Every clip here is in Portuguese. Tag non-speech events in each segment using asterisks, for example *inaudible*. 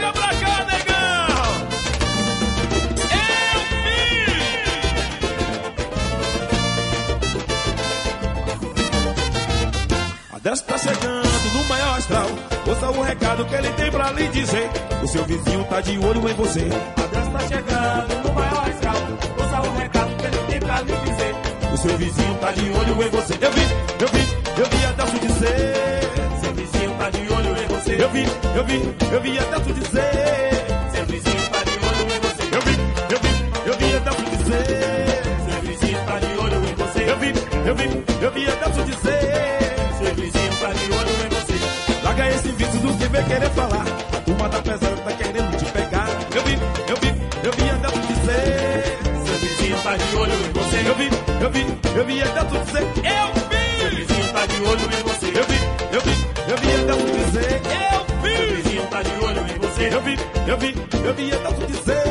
Chega pra cá, negão! A Deus tá chegando no maior astral. Ouça o recado que ele tem pra lhe dizer. O seu vizinho tá de olho em você. A Deus tá chegando no maior astral. Ouça o recado que ele tem pra lhe dizer. O seu vizinho tá de olho em você. Eu vi, eu vi, eu vi a Deus dizer. Eu vi, eu vi, eu vi a Deus dizer. Seu vizinho tá de olho em você. Eu vi, eu vi, eu vi a Deus dizer. Seu vizinho tá de olho em você. Eu vi, eu vi, eu vi a Deus dizer. Seu vizinho tá de olho em você. Larga esse vício do que vem querer falar. A turma tá pesada, tá querendo te pegar. Eu vi, eu vi, eu vi a Deus dizer. Seu vizinho tá de olho em você. Eu vi, eu vi, eu vi a Deus dizer. Eu vi. Seu vizinho tá de olho em você. Eu vi, eu vi, vi a Deus dizer.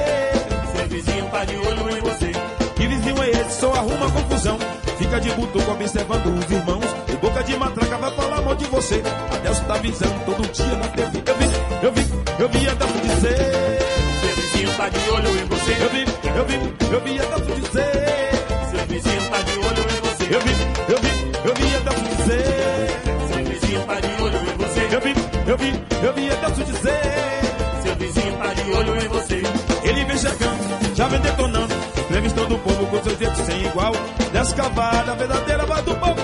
Seu vizinho tá de olho em você. Que vizinho é esse? Só arruma confusão. Fica de butuco observando os irmãos. E boca de matraca vai falar mal de você. Deus tá avisando todo dia na TV. Eu vi, eu vi, eu vi a Deus dizer. Seu vizinho tá de olho em você. Eu vi, eu vi, eu vi a Deus dizer. Igual. Descavada, verdadeira voz do povo.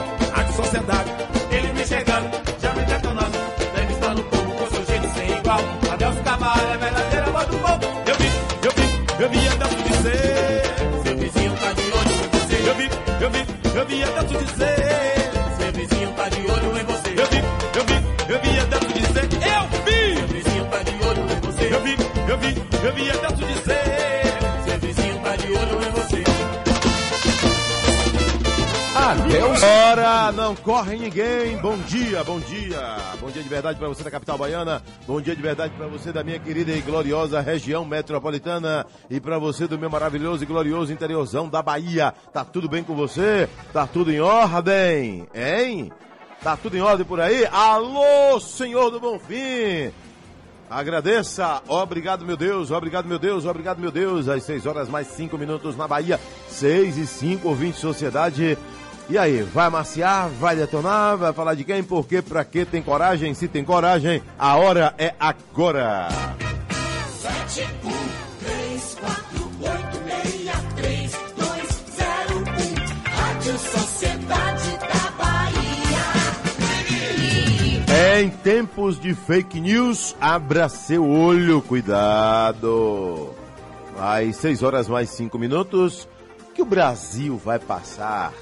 Corre ninguém. Bom dia, bom dia. Bom dia de verdade para você da capital baiana. Bom dia de verdade para você da minha querida e gloriosa região metropolitana. E para você do meu maravilhoso e glorioso interiorzão da Bahia. Tá tudo bem com você? Tá tudo em ordem? Hein? Tá tudo em ordem por aí? Alô, Senhor do Bonfim. Agradeça, obrigado meu Deus, obrigado meu Deus, obrigado meu Deus. Às 6 horas mais 5 minutos na Bahia, 6 e 5, ouvinte Sociedade. E aí, vai maciar, vai detonar, vai falar de quem, por quê, pra quê, tem coragem? Se tem coragem, a hora é agora. Sete, um, três, quatro, oito, meia, três, dois, zero, um. Rádio Sociedade da Bahia. É em tempos de fake news, abra seu olho, cuidado. Às 6 horas mais 5 minutos, que o Brasil vai passar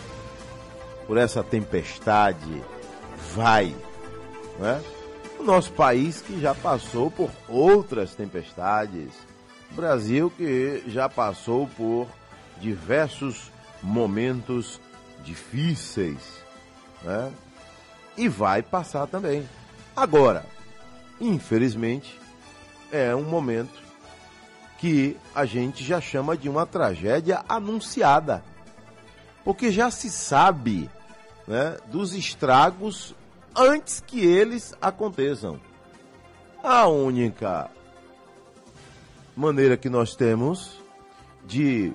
por essa tempestade? Vai, não é? O nosso país que já passou por outras tempestades. O Brasil que já passou por diversos momentos difíceis, né? E vai passar também. Agora, infelizmente, é um momento que a gente já chama de uma tragédia anunciada. Porque já se sabe né, dos estragos antes que eles aconteçam. A única maneira que nós temos de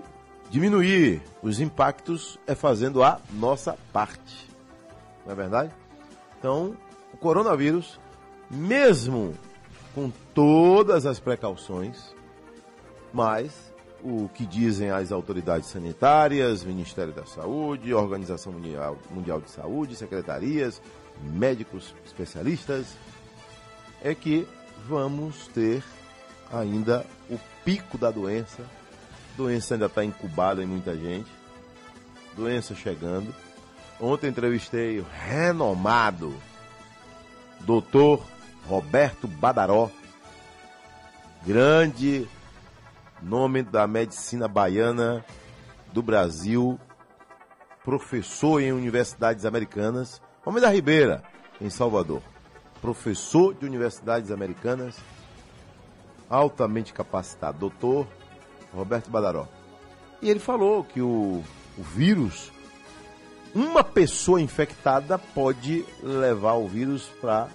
diminuir os impactos é fazendo a nossa parte. Não é verdade? Então, o coronavírus, mesmo com todas as precauções, mas o que dizem as autoridades sanitárias, Ministério da Saúde, Organização Mundial, Mundial de Saúde, secretarias, médicos especialistas, é que vamos ter ainda o pico da doença. Doença ainda está incubada em muita gente. Doença chegando. Ontem entrevistei o renomado doutor Roberto Badaró, grande nome da medicina baiana do Brasil, professor em universidades americanas, homem da Ribeira, em Salvador, professor de universidades americanas, altamente capacitado, doutor Roberto Badaró. E ele falou que o, o vírus, uma pessoa infectada pode levar o vírus para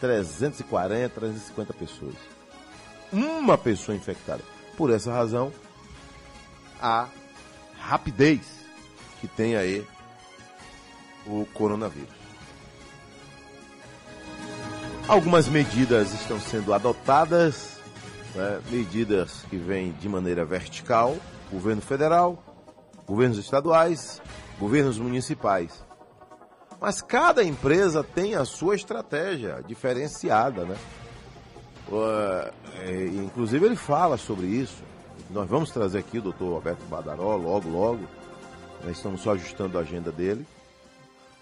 340, 350 pessoas. uma pessoa infectada. Por essa razão, a rapidez que tem aí o coronavírus. Algumas medidas estão sendo adotadas, né, medidas que vêm de maneira vertical, governo federal, governos estaduais, governos municipais. Mas cada empresa tem a sua estratégia diferenciada, né? Uh, inclusive ele fala sobre isso. Nós vamos trazer aqui o doutor Alberto Badaró logo, logo. Nós estamos só ajustando a agenda dele.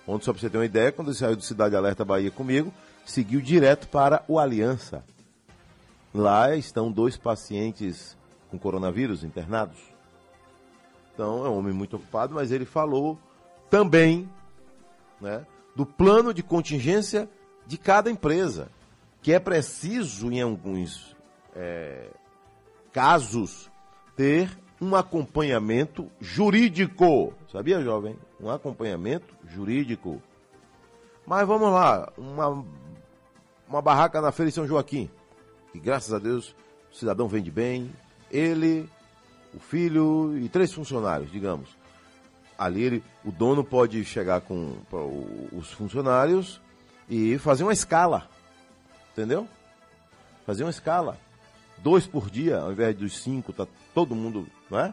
Ontem, só para você ter uma ideia, quando ele saiu do Cidade Alerta Bahia comigo, seguiu direto para o Aliança. Lá estão dois pacientes com coronavírus internados. Então é um homem muito ocupado, mas ele falou também né, do plano de contingência de cada empresa, que é preciso, em alguns é, casos, ter um acompanhamento jurídico. Sabia, jovem? Um acompanhamento jurídico. Mas vamos lá, uma, uma barraca na Feira de São Joaquim, que graças a Deus o cidadão vende bem, ele, o filho e três funcionários, digamos. Ali ele, o dono pode chegar com os funcionários e fazer uma escala, entendeu? Fazer uma escala. Dois por dia, ao invés dos cinco, tá todo mundo, não é?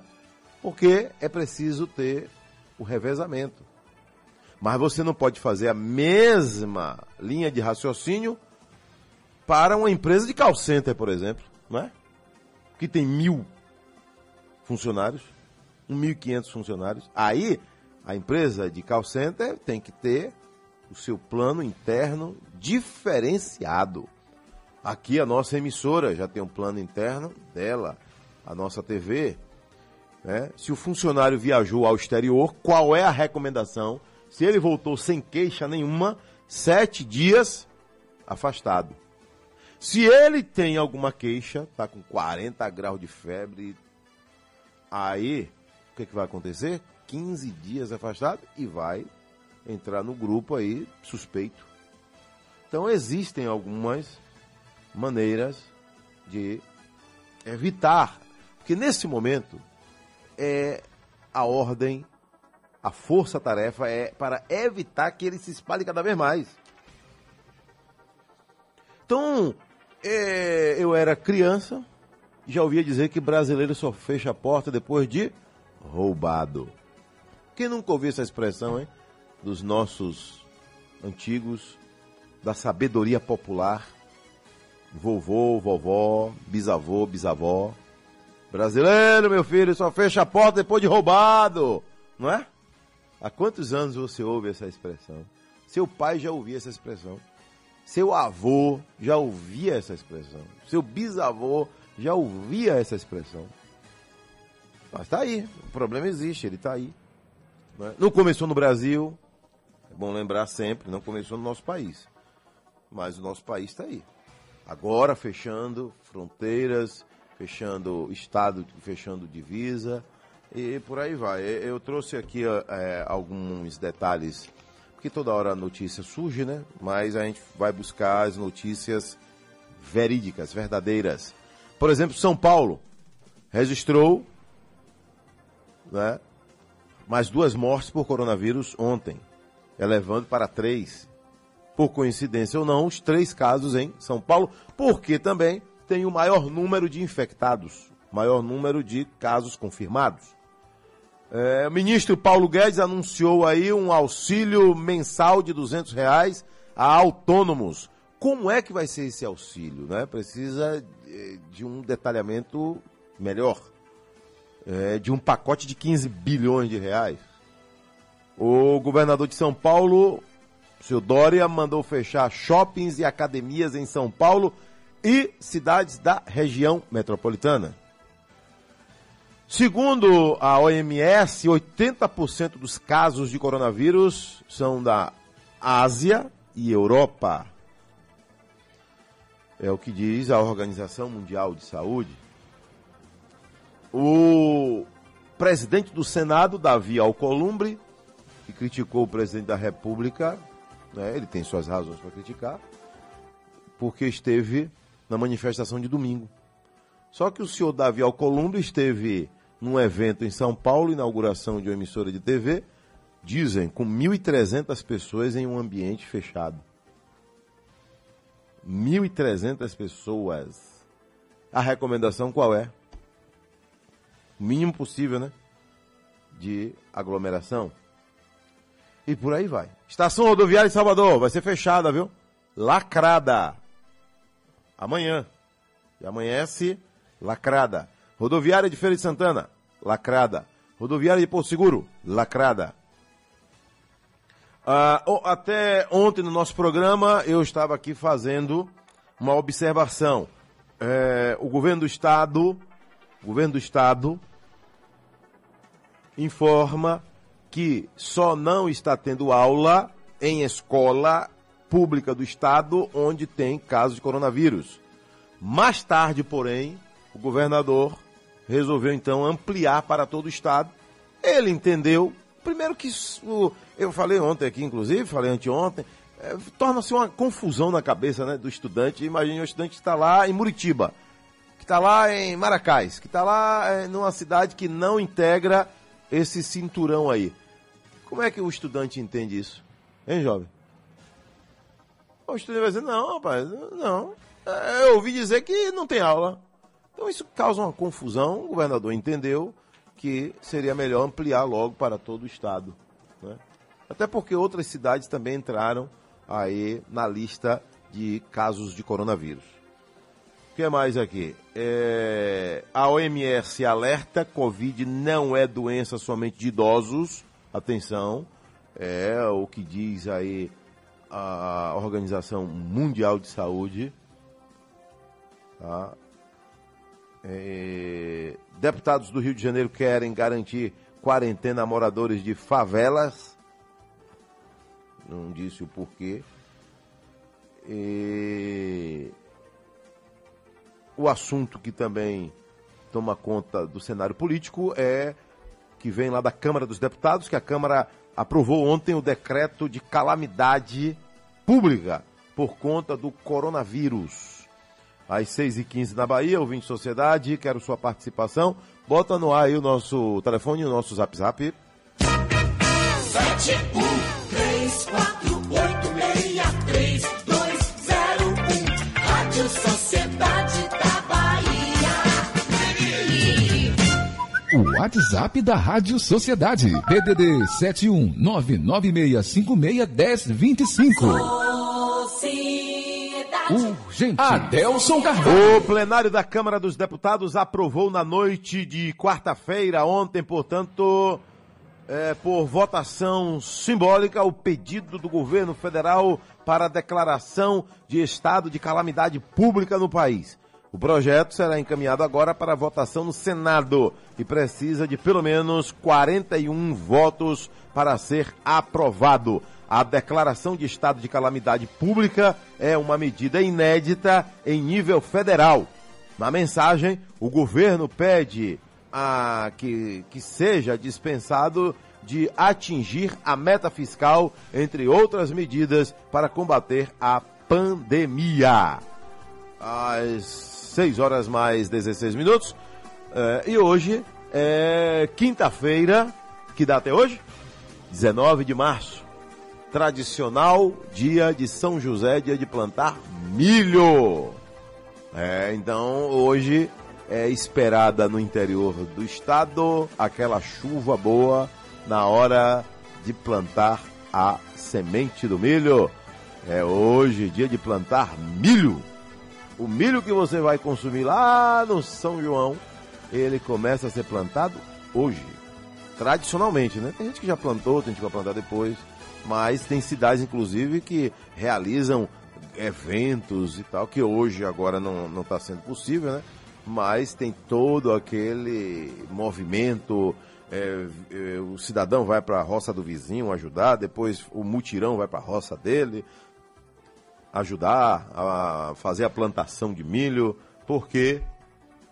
Porque é preciso ter o revezamento. Mas você não pode fazer a mesma linha de raciocínio para uma empresa de call center, por exemplo, não é? Que tem mil funcionários, 1.500 funcionários. Aí, a empresa de call center tem que ter o seu plano interno diferenciado. Aqui a nossa emissora já tem um plano interno dela, a nossa TV. Né? Se o funcionário viajou ao exterior, qual é a recomendação? Se ele voltou sem queixa nenhuma, sete dias afastado. Se ele tem alguma queixa, está com 40 graus de febre, aí o que, que vai acontecer? 15 dias afastado e vai entrar no grupo aí suspeito. Então existem algumas maneiras de evitar, porque nesse momento é a ordem, a força-tarefa é para evitar que ele se espalhe cada vez mais. Então, é, eu era criança, já ouvia dizer que brasileiro só fecha a porta depois de roubado. Quem nunca ouviu essa expressão, hein? Dos nossos antigos, da sabedoria popular, vovô, vovó, bisavô, bisavó. Brasileiro, meu filho, só fecha a porta depois de roubado, não é? Há quantos anos você ouve essa expressão? Seu pai já ouvia essa expressão. Seu avô já ouvia essa expressão. Seu bisavô já ouvia essa expressão. Mas está aí, o problema existe, ele está aí. Não, é? não começou no Brasil, é bom lembrar sempre, não começou no nosso país. Mas o nosso país está aí. Agora fechando fronteiras, fechando estado, fechando divisa e por aí vai. Eu trouxe aqui é, alguns detalhes porque toda hora a notícia surge, né? Mas a gente vai buscar as notícias verídicas, verdadeiras. Por exemplo, São Paulo registrou né, mais duas mortes por coronavírus ontem, elevando para três. Por coincidência ou não, os três casos em São Paulo, porque também tem o maior número de infectados, maior número de casos confirmados. É, o ministro Paulo Guedes anunciou aí um auxílio mensal de 200 reais a autônomos. Como é que vai ser esse auxílio? Né? Precisa de um detalhamento melhor. É, de um pacote de 15 bilhões de reais. O governador de São Paulo, seu Dória, mandou fechar shoppings e academias em São Paulo e cidades da região metropolitana. Segundo a OMS, 80% dos casos de coronavírus são da Ásia e Europa. É o que diz a Organização Mundial de Saúde. O presidente do Senado, Davi Alcolumbre, que criticou o presidente da República, né, ele tem suas razões para criticar, porque esteve na manifestação de domingo. Só que o senhor Davi Alcolumbre esteve num evento em São Paulo, inauguração de uma emissora de TV, dizem, com 1.300 pessoas em um ambiente fechado. 1.300 pessoas. A recomendação qual é? O mínimo possível, né? De aglomeração. E por aí vai. Estação rodoviária de Salvador vai ser fechada, viu? Lacrada. Amanhã. E amanhece lacrada. Rodoviária de Feira de Santana, lacrada. Rodoviária de Porto Seguro, lacrada. Ah, até ontem no nosso programa eu estava aqui fazendo uma observação. É, o governo do estado, o governo do estado informa que só não está tendo aula em escola pública do estado onde tem casos de coronavírus. Mais tarde, porém, o governador resolveu então ampliar para todo o estado. Ele entendeu, primeiro que isso, eu falei ontem aqui, inclusive, falei anteontem, é, torna-se uma confusão na cabeça né, do estudante. Imagine um estudante que está lá em Muritiba, que está lá em Maracás, que está lá é, numa cidade que não integra esse cinturão aí. Como é que o estudante entende isso? Hein, jovem? O estudante vai dizer, não, rapaz, não. É, eu ouvi dizer que não tem aula. Então isso causa uma confusão. O governador entendeu que seria melhor ampliar logo para todo o estado. Né? Até porque outras cidades também entraram aí na lista de casos de coronavírus. O que mais aqui? É... A OMS alerta: Covid não é doença somente de idosos. Atenção, é o que diz aí a Organização Mundial de Saúde. Tá? É, deputados do Rio de Janeiro querem garantir quarentena a moradores de favelas. Não disse o porquê. E o assunto que também toma conta do cenário político é que vem lá da Câmara dos Deputados, que a Câmara aprovou ontem o decreto de calamidade pública por conta do coronavírus às 6h15 na Bahia, ouvinte Sociedade, quero sua participação. Bota no ar aí o nosso telefone e o nosso zap zap. 71368632201 WhatsApp da Rádio Sociedade. PDD 71996561025. Urgente. Adelson Carvalho. O plenário da Câmara dos Deputados aprovou na noite de quarta-feira, ontem, portanto, é, por votação simbólica, o pedido do governo federal para a declaração de estado de calamidade pública no país. O projeto será encaminhado agora para votação no Senado e precisa de pelo menos 41 votos para ser aprovado. A declaração de estado de calamidade pública é uma medida inédita em nível federal. Na mensagem, o governo pede a que, que seja dispensado de atingir a meta fiscal, entre outras medidas, para combater a pandemia. Às 6 horas mais 16 minutos. É, e hoje é quinta-feira. Que data é hoje? 19 de março tradicional dia de São José, dia de plantar milho. É, então hoje é esperada no interior do estado aquela chuva boa na hora de plantar a semente do milho. É hoje dia de plantar milho. O milho que você vai consumir lá no São João, ele começa a ser plantado hoje. Tradicionalmente, né? Tem gente que já plantou, tem gente que vai plantar depois mas tem cidades, inclusive, que realizam eventos e tal, que hoje agora não está sendo possível, né? Mas tem todo aquele movimento, é, é, o cidadão vai para a roça do vizinho ajudar, depois o mutirão vai para a roça dele ajudar a fazer a plantação de milho, porque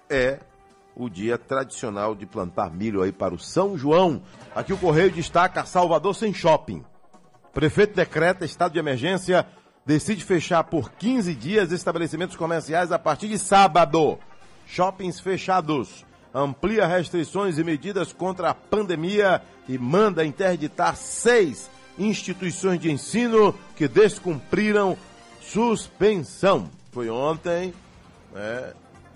é o dia tradicional de plantar milho aí para o São João. Aqui o Correio destaca Salvador sem shopping. Prefeito decreta estado de emergência, decide fechar por 15 dias estabelecimentos comerciais a partir de sábado. shoppings fechados. Amplia restrições e medidas contra a pandemia e manda interditar seis instituições de ensino que descumpriram suspensão. Foi ontem, né,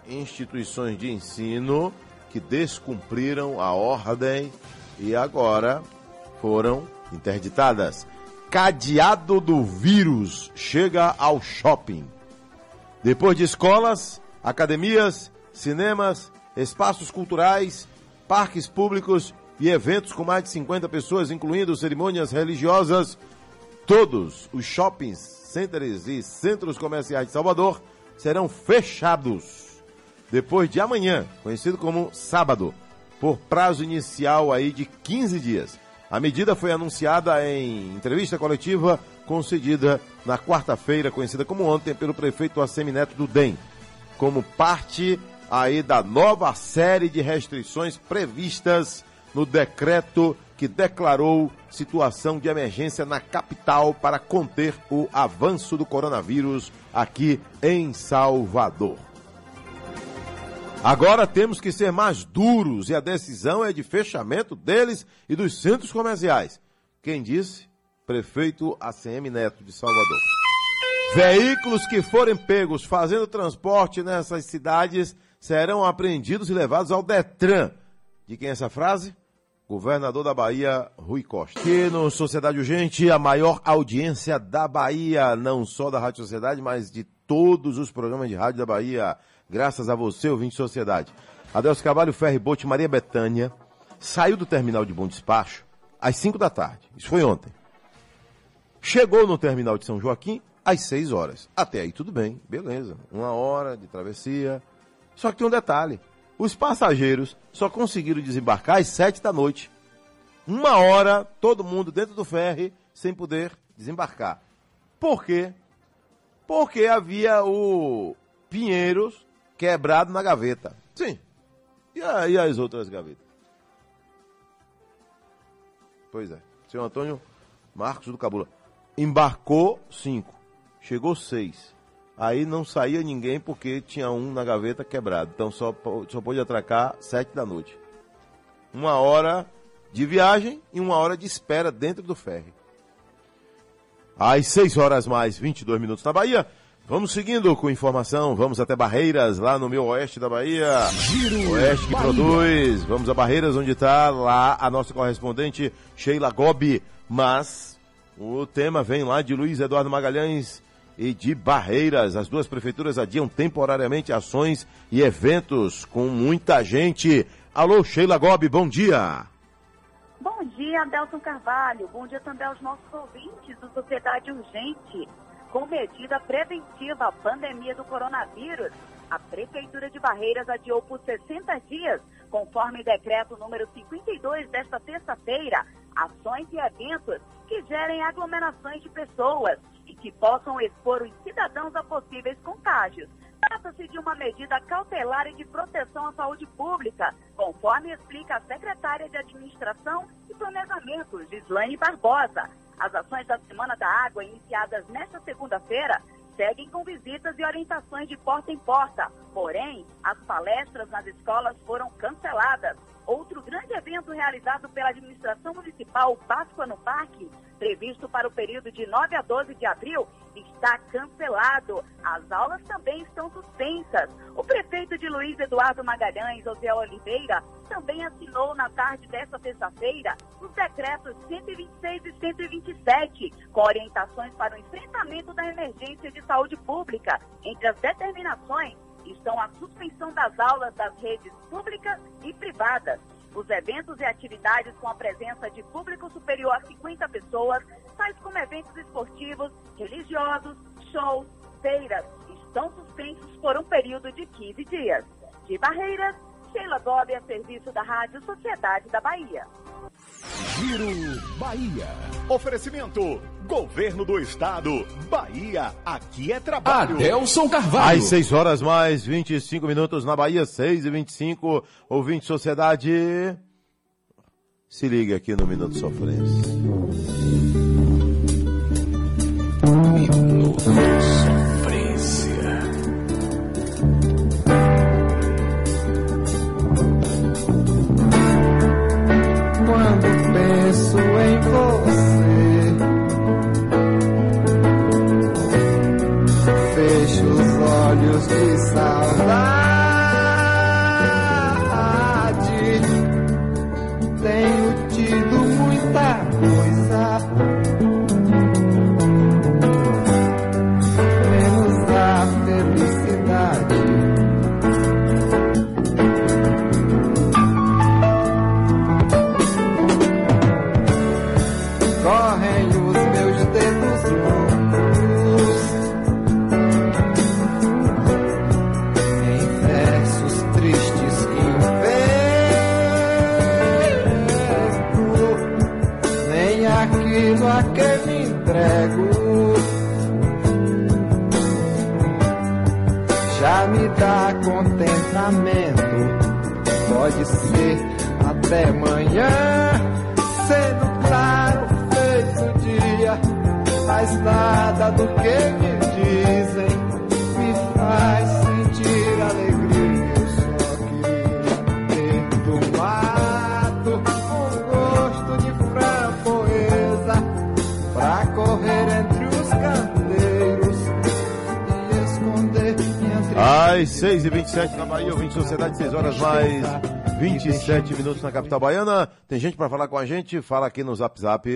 instituições de ensino que descumpriram a ordem e agora foram interditadas. Cadeado do vírus chega ao shopping. Depois de escolas, academias, cinemas, espaços culturais, parques públicos e eventos com mais de 50 pessoas, incluindo cerimônias religiosas, todos os shoppings, centers e centros comerciais de Salvador serão fechados depois de amanhã, conhecido como sábado, por prazo inicial aí de 15 dias. A medida foi anunciada em entrevista coletiva concedida na quarta-feira, conhecida como ontem, pelo prefeito Assemineto do DEM, como parte aí da nova série de restrições previstas no decreto que declarou situação de emergência na capital para conter o avanço do coronavírus aqui em Salvador. Agora temos que ser mais duros e a decisão é de fechamento deles e dos centros comerciais. Quem disse? Prefeito ACM Neto de Salvador. Veículos que forem pegos fazendo transporte nessas cidades serão apreendidos e levados ao Detran. De quem é essa frase? Governador da Bahia, Rui Costa. Aqui no Sociedade Urgente, a maior audiência da Bahia, não só da Rádio Sociedade, mas de todos os programas de rádio da Bahia graças a você, ouvinte de sociedade. Adelso Cavalho, Ferry Bote, Maria Betânia, saiu do terminal de Bom Despacho às 5 da tarde. Isso foi ontem. Chegou no terminal de São Joaquim às 6 horas. Até aí tudo bem, beleza. Uma hora de travessia. Só que tem um detalhe. Os passageiros só conseguiram desembarcar às 7 da noite. Uma hora, todo mundo dentro do ferry, sem poder desembarcar. Por quê? Porque havia o Pinheiros quebrado na gaveta. Sim. E aí as outras gavetas? Pois é. Senhor Antônio Marcos do Cabula. Embarcou cinco. Chegou seis. Aí não saía ninguém porque tinha um na gaveta quebrado. Então só, só pôde atracar sete da noite. Uma hora de viagem e uma hora de espera dentro do ferry. Às seis horas mais 22 minutos na Bahia. Vamos seguindo com informação, vamos até Barreiras, lá no meu oeste da Bahia. Giro oeste que Bahia. produz. Vamos a Barreiras, onde está lá a nossa correspondente Sheila Gobi. Mas o tema vem lá de Luiz Eduardo Magalhães e de Barreiras. As duas prefeituras adiam temporariamente ações e eventos com muita gente. Alô, Sheila Gobi, bom dia. Bom dia, Adelson Carvalho. Bom dia também aos nossos ouvintes do Sociedade Urgente. Com medida preventiva à pandemia do coronavírus, a Prefeitura de Barreiras adiou por 60 dias, conforme decreto número 52 desta terça-feira, ações e eventos que gerem aglomerações de pessoas que possam expor os cidadãos a possíveis contágios. Trata-se de uma medida cautelar e de proteção à saúde pública, conforme explica a secretária de Administração e Planejamento, Gislaine Barbosa. As ações da Semana da Água, iniciadas nesta segunda-feira, seguem com visitas e orientações de porta em porta. Porém, as palestras nas escolas foram canceladas. Outro grande evento realizado pela administração municipal, Páscoa no Parque, previsto para o período de 9 a 12 de abril, está cancelado. As aulas também estão suspensas. O prefeito de Luiz Eduardo Magalhães, José Oliveira, também assinou na tarde desta terça-feira os decretos 126 e 127, com orientações para o enfrentamento da emergência de saúde pública. Entre as determinações estão a suspensão das aulas das redes públicas e privadas. Os eventos e atividades com a presença de público superior a 50 pessoas, tais como eventos esportivos, religiosos, shows, feiras, estão suspensos por um período de 15 dias. De Barreiras, Sheila Gobi a serviço da Rádio Sociedade da Bahia. Giro Bahia. Oferecimento: Governo do Estado. Bahia, aqui é trabalho. Adelson Carvalho. Às 6 horas mais 25 minutos na Bahia, 6 e 25 Ouvinte Sociedade. Se liga aqui no. Minuto Sofrência. Até amanhã, sendo claro, fez o dia. Mas nada do que me dizem me faz sentir alegria. Eu só queria ter um gosto de framboesa pra correr entre os candeiros e esconder minha. Às 6h27 na Bahia, ouvinte Sociedade, 6 horas mais 27 minutos na capital baiana. Tem gente pra falar com a gente? Fala aqui no Zap Zap.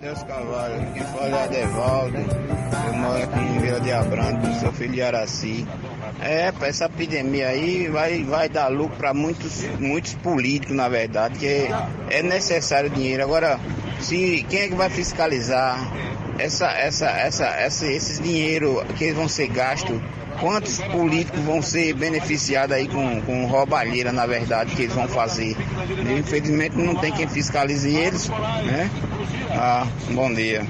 Deus Carvalho, quem fala é Adevaldo, eu moro aqui em Vila de Abrantes, sou filho de Araci. É, essa epidemia aí vai, vai dar lucro para muitos, muitos políticos, na verdade, que é necessário dinheiro. Agora, se, quem é que vai fiscalizar essa, essa, essa, essa, esses dinheiro que vão ser gastos? Quantos políticos vão ser beneficiados aí com, com roubalheira, na verdade, que eles vão fazer? Infelizmente não tem quem fiscalize eles, né? Ah, bom dia.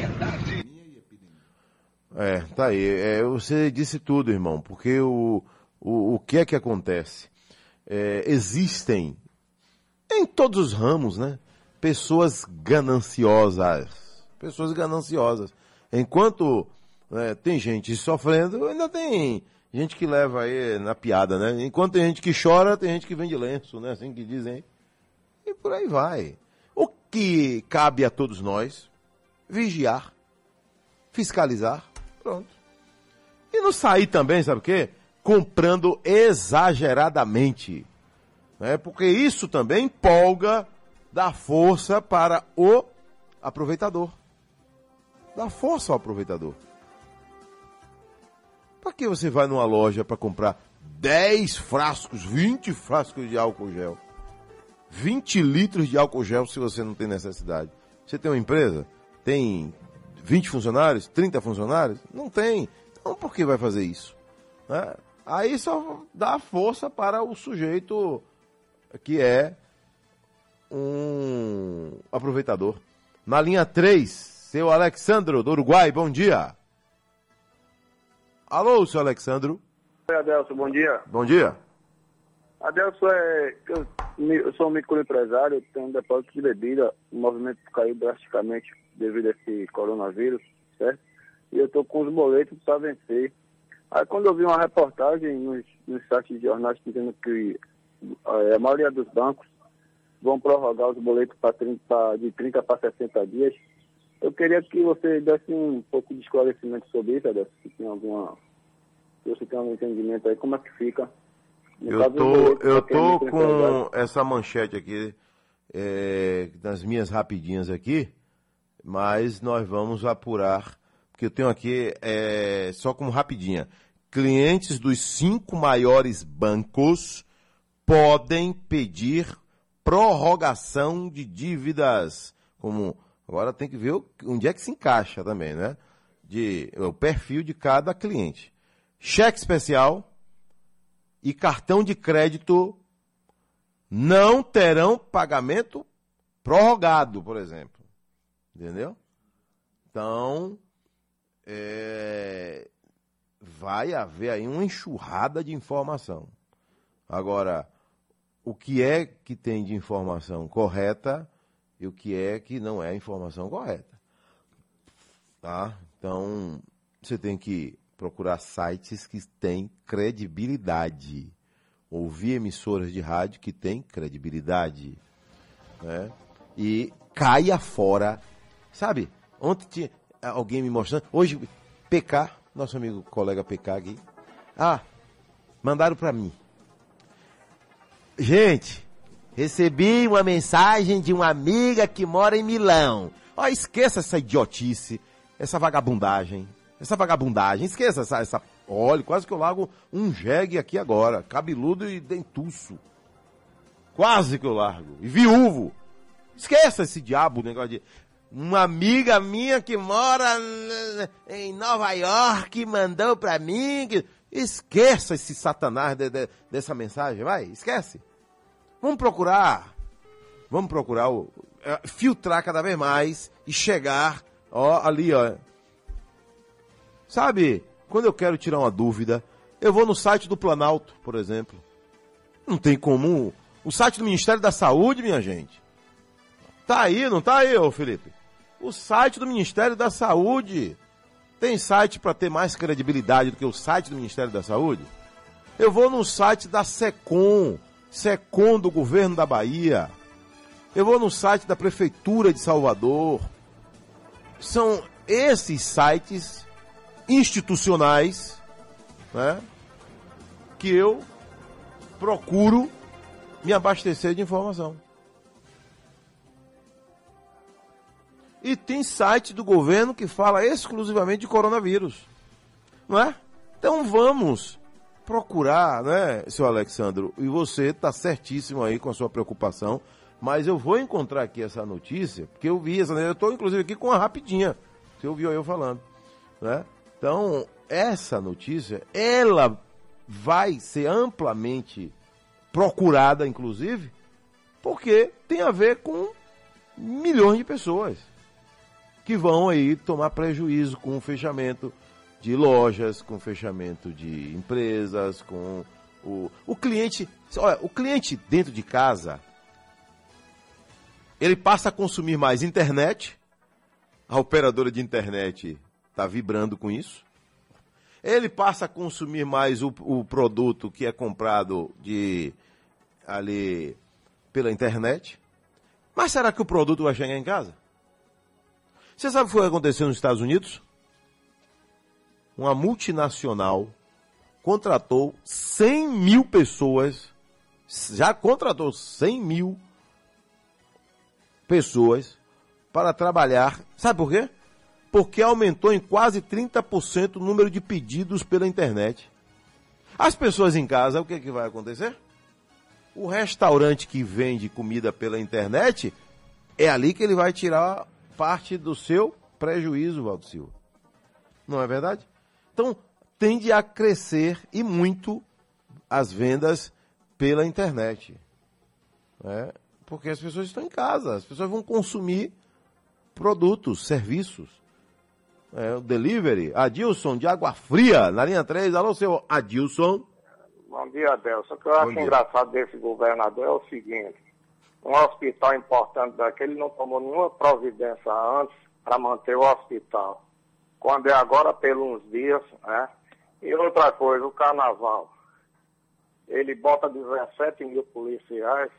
É, tá aí. É, você disse tudo, irmão, porque o, o, o que é que acontece? É, existem, em todos os ramos, né? Pessoas gananciosas. Pessoas gananciosas. Enquanto né, tem gente sofrendo, ainda tem gente que leva aí na piada, né? Enquanto tem gente que chora, tem gente que vende lenço, né? Assim que dizem. E por aí vai. O que cabe a todos nós? Vigiar, fiscalizar, pronto. E não sair também, sabe o quê? Comprando exageradamente. Né? Porque isso também empolga, dá força para o aproveitador. Dá força ao aproveitador. Para que você vai numa loja para comprar 10 frascos, 20 frascos de álcool gel? 20 litros de álcool gel se você não tem necessidade. Você tem uma empresa? Tem 20 funcionários? 30 funcionários? Não tem. Então por que vai fazer isso? Né? Aí só dá força para o sujeito que é um aproveitador. Na linha 3, seu Alexandro, do Uruguai, bom dia. Alô, seu Alexandro. Oi, Adelson, bom dia. Bom dia. Adelson, é, eu, eu sou um microempresário, tenho um depósito de bebida, o movimento caiu drasticamente devido a esse coronavírus, certo? E eu estou com os boletos para vencer. Aí quando eu vi uma reportagem nos, nos sites de jornais dizendo que é, a maioria dos bancos vão prorrogar os boletos pra 30, pra- de 30 para 60 dias, eu queria que você desse um pouco de esclarecimento sobre isso, Adelson, se tem alguma. Se você tem algum entendimento aí, como é que fica? No Eu tô, eu tô com essa manchete aqui, é, nas minhas rapidinhas aqui, mas nós vamos apurar, porque eu tenho aqui, é, só como rapidinha, clientes dos cinco maiores bancos podem pedir prorrogação de dívidas, como, agora tem que ver onde é que se encaixa também, né? De, o perfil de cada cliente. Cheque especial, e cartão de crédito não terão pagamento prorrogado, por exemplo. Entendeu? Então, é, vai haver aí uma enxurrada de informação. Agora, o que é que tem de informação correta e o que é que não é informação correta. Tá? Então, você tem que procurar sites que têm credibilidade. Ouvir emissoras de rádio que têm credibilidade. Né? E caia fora. Sabe? Ontem tinha alguém me mostrando. Hoje, PK, nosso amigo colega PK aqui. Ah, mandaram para mim. Gente, recebi uma mensagem de uma amiga que mora em Milão. Ó, esqueça essa idiotice, essa vagabundagem. Essa vagabundagem, esqueça essa, essa. Olha, quase que eu largo um jegue aqui agora, cabeludo e dentuço. Quase que eu largo. E viúvo. Esqueça esse diabo, negócio de. Uma amiga minha que mora em Nova York mandou pra mim. que- Esqueça esse satanás de- de- dessa mensagem, vai, esquece. Vamos procurar. Vamos procurar o, é, filtrar cada vez mais e chegar Ó, ali, ó. Sabe, quando eu quero tirar uma dúvida, eu vou no site do Planalto, por exemplo. Não tem como. O site do Ministério da Saúde, minha gente. Tá aí, não tá aí, ô Felipe? O site do Ministério da Saúde. Tem site para ter mais credibilidade do que o site do Ministério da Saúde? Eu vou no site da SECOM, SECOM do governo da Bahia. Eu vou no site da Prefeitura de Salvador. São esses sites institucionais né, que eu procuro me abastecer de informação. E tem site do governo que fala exclusivamente de coronavírus. Não é? Então vamos procurar, né, seu Alexandro? E você está certíssimo aí com a sua preocupação. Mas eu vou encontrar aqui essa notícia, porque eu vi essa, eu estou inclusive aqui com uma rapidinha. Você ouviu eu falando, né? Então, essa notícia, ela vai ser amplamente procurada, inclusive, porque tem a ver com milhões de pessoas que vão aí tomar prejuízo com o fechamento de lojas, com fechamento de empresas, com o, o cliente. Olha, o cliente dentro de casa, ele passa a consumir mais internet. A operadora de internet está vibrando com isso. Ele passa a consumir mais o, o produto que é comprado de ali pela internet. Mas será que o produto vai chegar em casa? Você sabe o que aconteceu nos Estados Unidos? Uma multinacional contratou 100 mil pessoas, já contratou 100 mil pessoas para trabalhar. Sabe por quê? Porque aumentou em quase 30% o número de pedidos pela internet. As pessoas em casa, o que, que vai acontecer? O restaurante que vende comida pela internet, é ali que ele vai tirar parte do seu prejuízo, Valdo Silva. Não é verdade? Então, tende a crescer e muito as vendas pela internet. Né? Porque as pessoas estão em casa, as pessoas vão consumir produtos, serviços. É, o delivery, Adilson de Água Fria, na linha 3. Alô, seu Adilson. Bom dia, Adelson. O que eu acho dia. engraçado desse governador é o seguinte: um hospital importante daquele não tomou nenhuma providência antes para manter o hospital. Quando é agora pelos dias, né? E outra coisa, o carnaval. Ele bota 17 mil policiais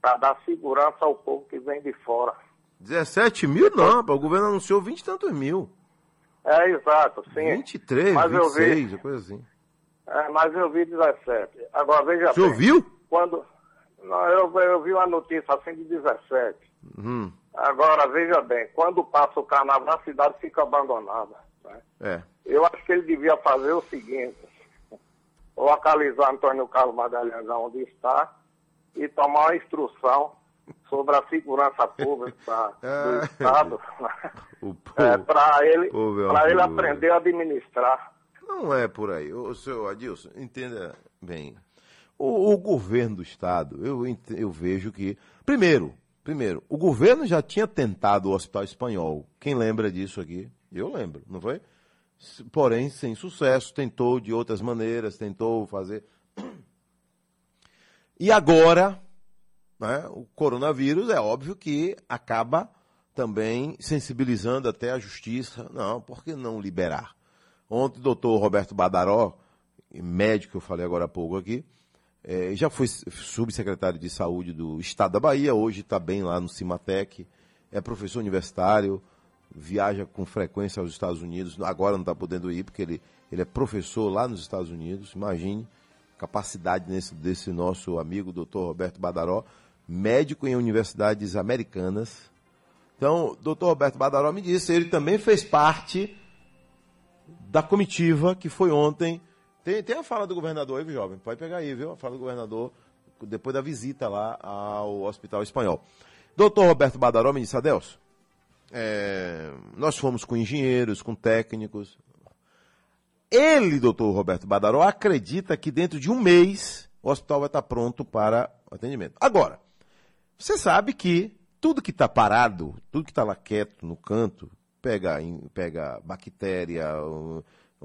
para dar segurança ao povo que vem de fora. 17 mil não, o governo anunciou 20 e tantos mil. É, exato, sim. 23, Mas eu 26, vi- coisa assim. É, mas eu vi 17. Agora veja senhor bem, viu? Quando. Não, eu, eu vi uma notícia assim de 17. Hum, Agora, veja bem, quando passa o carnaval, a cidade fica abandonada. né? é. Eu acho que ele devia fazer o seguinte: localizar Antônio Carlos Magalhães onde está e tomar uma instrução sobre a segurança pública *laughs* do Ah. Estado é, povo. para ele, meu pra ele amigo. aprender a administrar. Não é por aí. O senhor Adilson, entenda bem. O, o governo do Estado, eu, eu vejo que. Primeiro, primeiro, o governo já tinha tentado o Hospital Espanhol. Quem lembra disso aqui? Eu lembro, não foi? Porém, sem sucesso, tentou de outras maneiras, tentou fazer. *clears throat* E agora, né, o coronavírus é óbvio que acaba também sensibilizando até a justiça. Não, por que não liberar? Ontem o doutor Roberto Badaró, médico eu falei agora há pouco aqui, eh, já foi subsecretário de saúde do Estado da Bahia, hoje está bem lá no Cimatec, é professor universitário, viaja com frequência aos Estados Unidos, agora não está podendo ir porque ele, ele é professor lá nos Estados Unidos, imagine a capacidade nesse, desse nosso amigo doutor Roberto Badaró, médico em universidades americanas. Então, doutor Roberto Badaró me disse, ele também fez parte da comitiva que foi ontem. Tem, tem a fala do governador aí, jovem? Pode pegar aí, viu? A fala do governador depois da visita lá ao Hospital Espanhol. Doutor Roberto Badaró disse, Adelso, é, nós fomos com engenheiros, com técnicos. Ele, doutor Roberto Badaró, acredita que dentro de um mês o hospital vai estar pronto para atendimento. Agora, você sabe que tudo que está parado, tudo que está lá quieto no canto, pega, pega bactéria,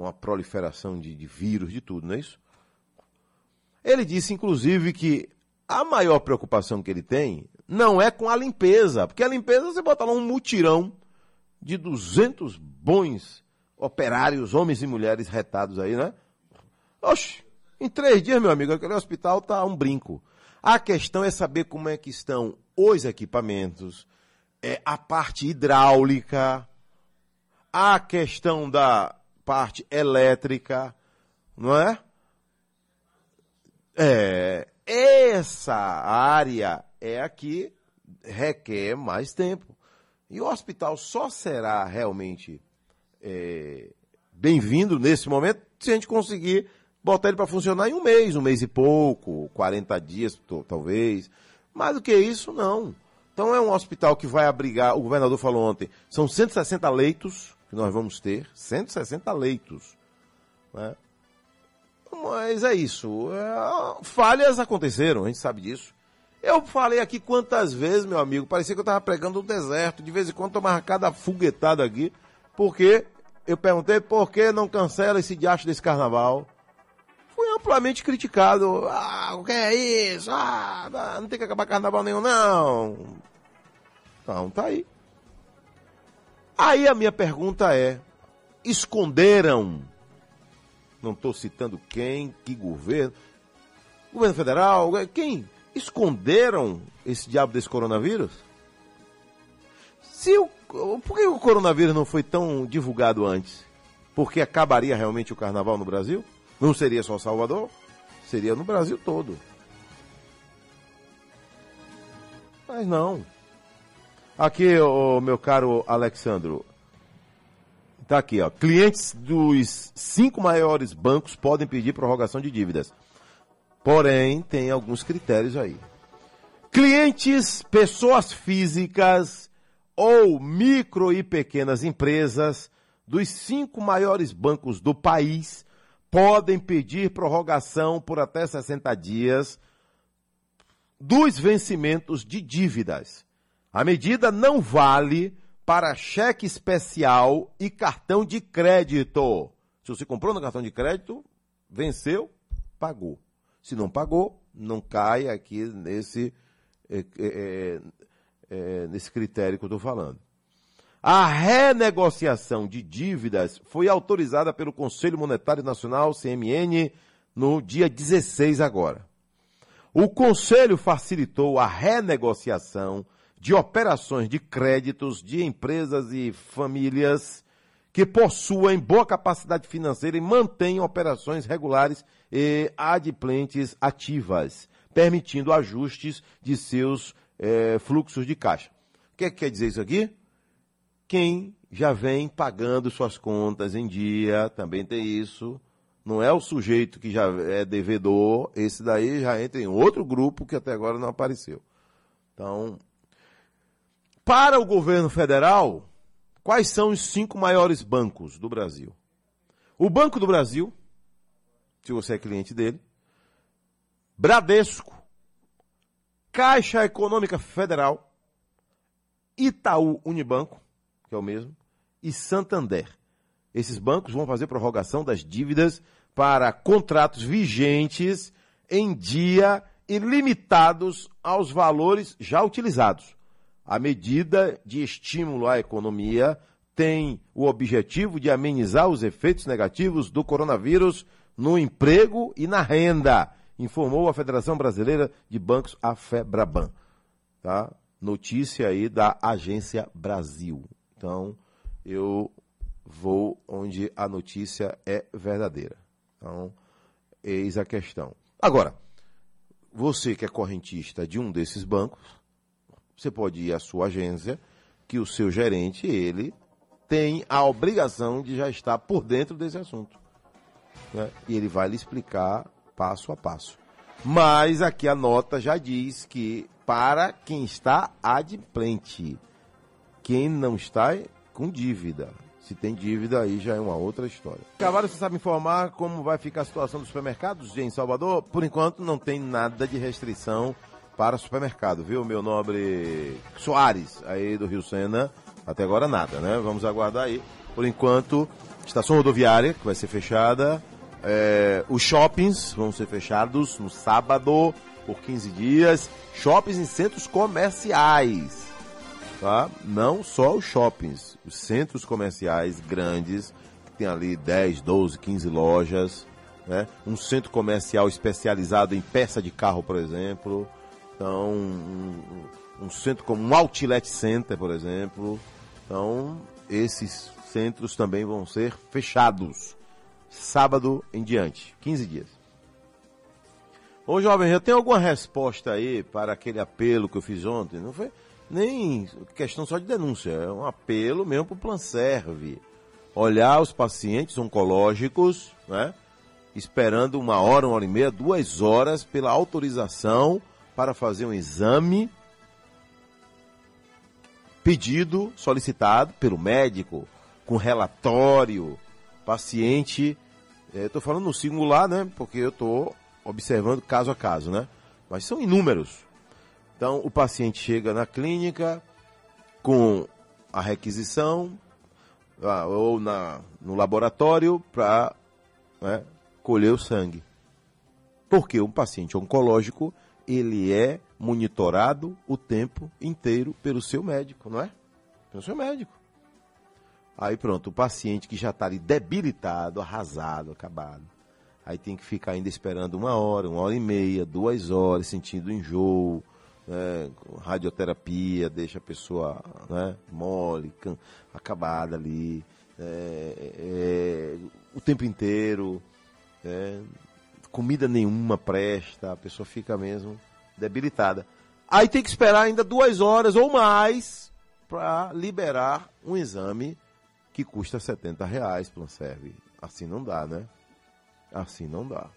uma proliferação de, de vírus, de tudo, não é isso? Ele disse, inclusive, que a maior preocupação que ele tem não é com a limpeza, porque a limpeza você bota lá um mutirão de 200 bons operários, homens e mulheres retados aí, né? Oxe, em três dias, meu amigo, aquele hospital tá um brinco. A questão é saber como é que estão os equipamentos, é, a parte hidráulica, a questão da parte elétrica, não é? É, essa área é a que requer mais tempo. E o hospital só será realmente é, bem-vindo nesse momento se a gente conseguir botar ele para funcionar em um mês, um mês e pouco, 40 dias talvez. Mais do que isso, não. Então é um hospital que vai abrigar, o governador falou ontem, são 160 leitos que nós vamos ter, 160 leitos. Né? Mas é isso. É, falhas aconteceram, a gente sabe disso. Eu falei aqui quantas vezes, meu amigo, parecia que eu estava pregando o deserto. De vez em quando tomava cada foguetada aqui, porque eu perguntei por que não cancela esse diacho desse carnaval. Fui amplamente criticado. Ah, o que é isso? Ah, não tem que acabar carnaval nenhum, não. Então, tá aí. Aí a minha pergunta é: esconderam? Não estou citando quem, que governo. Governo federal, quem? Esconderam esse diabo desse coronavírus? Se o, por que o coronavírus não foi tão divulgado antes? Porque acabaria realmente o carnaval no Brasil? Não seria só Salvador? Seria no Brasil todo. Mas não. Aqui, o meu caro Alexandro, Tá aqui, ó. Clientes dos cinco maiores bancos podem pedir prorrogação de dívidas. Porém, tem alguns critérios aí. Clientes, pessoas físicas ou micro e pequenas empresas dos cinco maiores bancos do país podem pedir prorrogação por até 60 dias dos vencimentos de dívidas. A medida não vale para cheque especial e cartão de crédito. Se você comprou no cartão de crédito, venceu, pagou. Se não pagou, não cai aqui nesse, é, é, é, nesse critério que eu estou falando. A renegociação de dívidas foi autorizada pelo Conselho Monetário Nacional, CMN, no dia 16 agora. O Conselho facilitou a renegociação de operações de créditos de empresas e famílias que possuem boa capacidade financeira e mantêm operações regulares e adimplentes ativas, permitindo ajustes de seus eh, fluxos de caixa. O que, é que quer dizer isso aqui? Quem já vem pagando suas contas em dia, também tem isso. Não é o sujeito que já é devedor, esse daí já entra em outro grupo que até agora não apareceu. Então, para o governo federal, quais são os cinco maiores bancos do Brasil? O Banco do Brasil, se você é cliente dele, Bradesco, Caixa Econômica Federal, Itaú Unibanco, que é o mesmo, e Santander. Esses bancos vão fazer prorrogação das dívidas para contratos vigentes em dia e limitados aos valores já utilizados. A medida de estímulo à economia tem o objetivo de amenizar os efeitos negativos do coronavírus no emprego e na renda, informou a Federação Brasileira de Bancos, a FEBRABAN. Tá? Notícia aí da Agência Brasil. Então, eu vou onde a notícia é verdadeira. Então, eis a questão. Agora, você que é correntista de um desses bancos, você pode ir à sua agência, que o seu gerente, ele tem a obrigação de já estar por dentro desse assunto. Né? E ele vai lhe explicar passo a passo. Mas aqui a nota já diz que para quem está adimplente, quem não está com dívida. Se tem dívida, aí já é uma outra história. Cavalo, você sabe informar como vai ficar a situação dos supermercados em Salvador? Por enquanto, não tem nada de restrição para supermercado, viu, meu nobre Soares, aí do Rio Sena. Até agora nada, né? Vamos aguardar aí. Por enquanto, estação rodoviária, que vai ser fechada. É, os shoppings vão ser fechados no sábado por 15 dias. Shoppings em centros comerciais. Tá? Não só os shoppings, os centros comerciais grandes, que tem ali 10, 12, 15 lojas. Né? Um centro comercial especializado em peça de carro, por exemplo. Então, um, um centro como um outlet center, por exemplo. Então, esses centros também vão ser fechados. Sábado em diante, 15 dias. Ô jovem, já tem alguma resposta aí para aquele apelo que eu fiz ontem? Não foi nem questão só de denúncia, é um apelo mesmo para o Plan Serve. Olhar os pacientes oncológicos, né? Esperando uma hora, uma hora e meia, duas horas pela autorização para fazer um exame pedido, solicitado pelo médico, com relatório, paciente. Estou falando no singular, né? Porque eu estou observando caso a caso, né? Mas são inúmeros. Então, o paciente chega na clínica com a requisição ah, ou na, no laboratório para né, colher o sangue. Porque um paciente oncológico, ele é monitorado o tempo inteiro pelo seu médico, não é? Pelo seu médico. Aí pronto, o paciente que já está ali debilitado, arrasado, acabado. Aí tem que ficar ainda esperando uma hora, uma hora e meia, duas horas, sentindo enjoo, né, radioterapia, deixa a pessoa né, mole, acabada ali, é, é, o tempo inteiro, é, comida nenhuma presta, a pessoa fica mesmo debilitada. Aí tem que esperar ainda duas horas ou mais para liberar um exame que custa 70 reais, Planserve. Assim não dá, né? Assim não dá.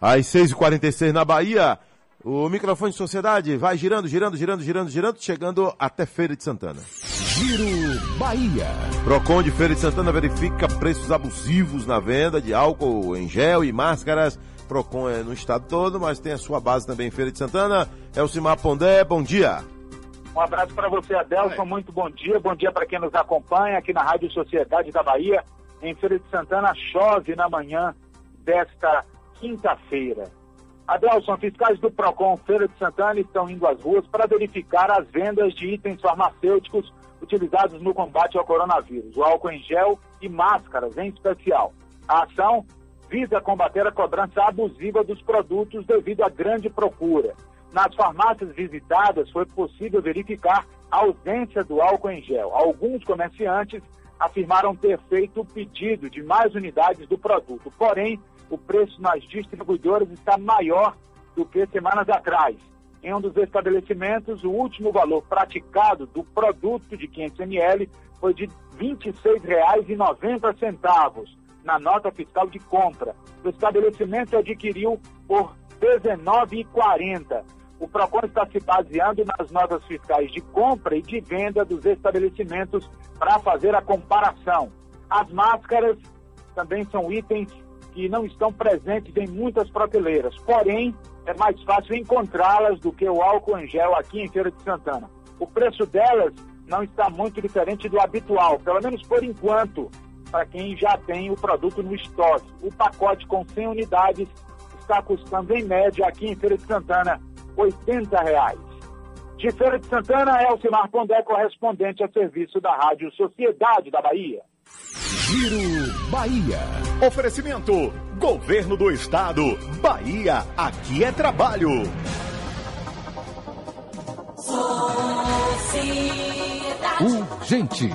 Às 6h46 na Bahia, o microfone de sociedade vai girando, girando, girando, girando, girando, chegando até Feira de Santana. Giro Bahia. Procon de Feira de Santana verifica preços abusivos na venda de álcool em gel e máscaras. Procon é no estado todo, mas tem a sua base também em Feira de Santana. É o Simar Pondé, bom dia. Um abraço para você, Adelson. Muito bom dia. Bom dia para quem nos acompanha aqui na Rádio Sociedade da Bahia. Em Feira de Santana, chove na manhã desta quinta-feira. Adelson, fiscais do PROCON Feira de Santana estão indo às ruas para verificar as vendas de itens farmacêuticos utilizados no combate ao coronavírus, o álcool em gel e máscaras em especial. A ação visa combater a cobrança abusiva dos produtos devido à grande procura. Nas farmácias visitadas foi possível verificar a ausência do álcool em gel. Alguns comerciantes afirmaram ter feito o pedido de mais unidades do produto, porém, o preço nas distribuidoras está maior do que semanas atrás. Em um dos estabelecimentos, o último valor praticado do produto de 500 ml foi de R$ 26,90 na nota fiscal de compra. O estabelecimento adquiriu por R$ 19,40. O PROCON está se baseando nas notas fiscais de compra e de venda dos estabelecimentos para fazer a comparação. As máscaras também são itens que não estão presentes em muitas prateleiras, porém é mais fácil encontrá-las do que o álcool em gel aqui em Feira de Santana. O preço delas não está muito diferente do habitual, pelo menos por enquanto, para quem já tem o produto no estoque. O pacote com 100 unidades está custando em média aqui em Feira de Santana 80 reais. De Feira de Santana, Elcimar Pondé, correspondente a serviço da Rádio Sociedade da Bahia. Giro Bahia. Oferecimento: Governo do Estado. Bahia, aqui é trabalho. Urgente.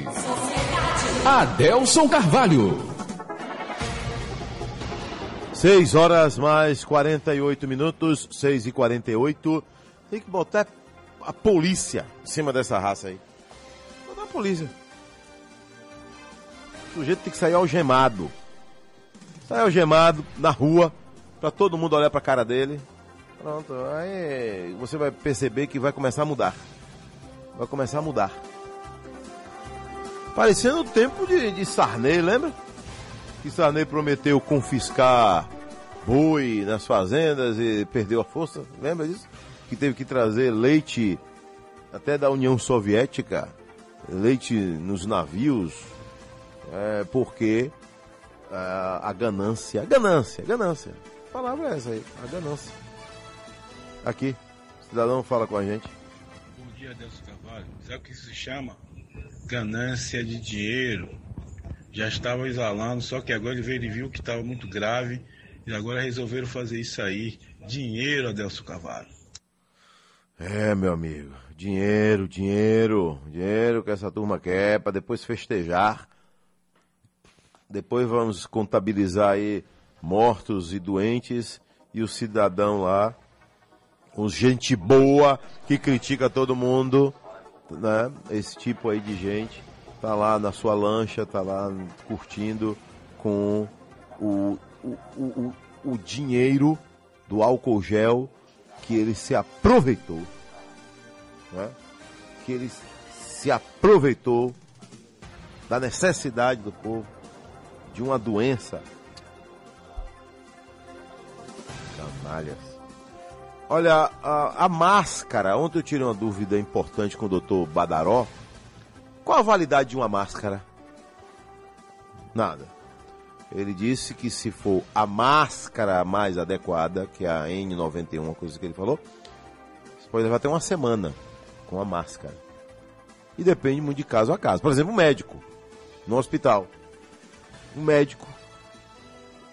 Adelson Carvalho. 6 horas mais 48 minutos, 6 e 48 Tem que botar a polícia em cima dessa raça aí. Botar a polícia. O sujeito tem que sair algemado. Sair algemado na rua, pra todo mundo olhar pra cara dele. Pronto, aí você vai perceber que vai começar a mudar. Vai começar a mudar. Parecendo o tempo de, de Sarney, lembra? Que Sarney prometeu confiscar boi nas fazendas e perdeu a força, lembra disso? Que teve que trazer leite até da União Soviética leite nos navios, é, porque é, a ganância, ganância, ganância. A palavra é essa aí, a ganância. Aqui, o cidadão fala com a gente. Bom dia, Adelson Carvalho. Sabe o que isso se chama? Ganância de dinheiro. Já estava exalando, só que agora ele veio e viu que estava muito grave e agora resolveram fazer isso aí. Dinheiro, Adelson Carvalho. É, meu amigo, dinheiro, dinheiro, dinheiro que essa turma quer para depois festejar. Depois vamos contabilizar aí mortos e doentes e o cidadão lá, os gente boa que critica todo mundo, né? Esse tipo aí de gente tá lá na sua lancha, tá lá curtindo com o, o, o, o dinheiro do álcool gel que ele se aproveitou, né? que ele se aproveitou da necessidade do povo, de uma doença. Canalhas. Olha, a, a, máscara, ontem eu tirei uma dúvida importante com o doutor Badaró. Qual a validade de uma máscara? Nada. Ele disse que se for a máscara mais adequada, que é a N91, uma coisa que ele falou, você pode levar até uma semana com a máscara. E depende muito de caso a caso. Por exemplo, um médico no hospital. Um médico,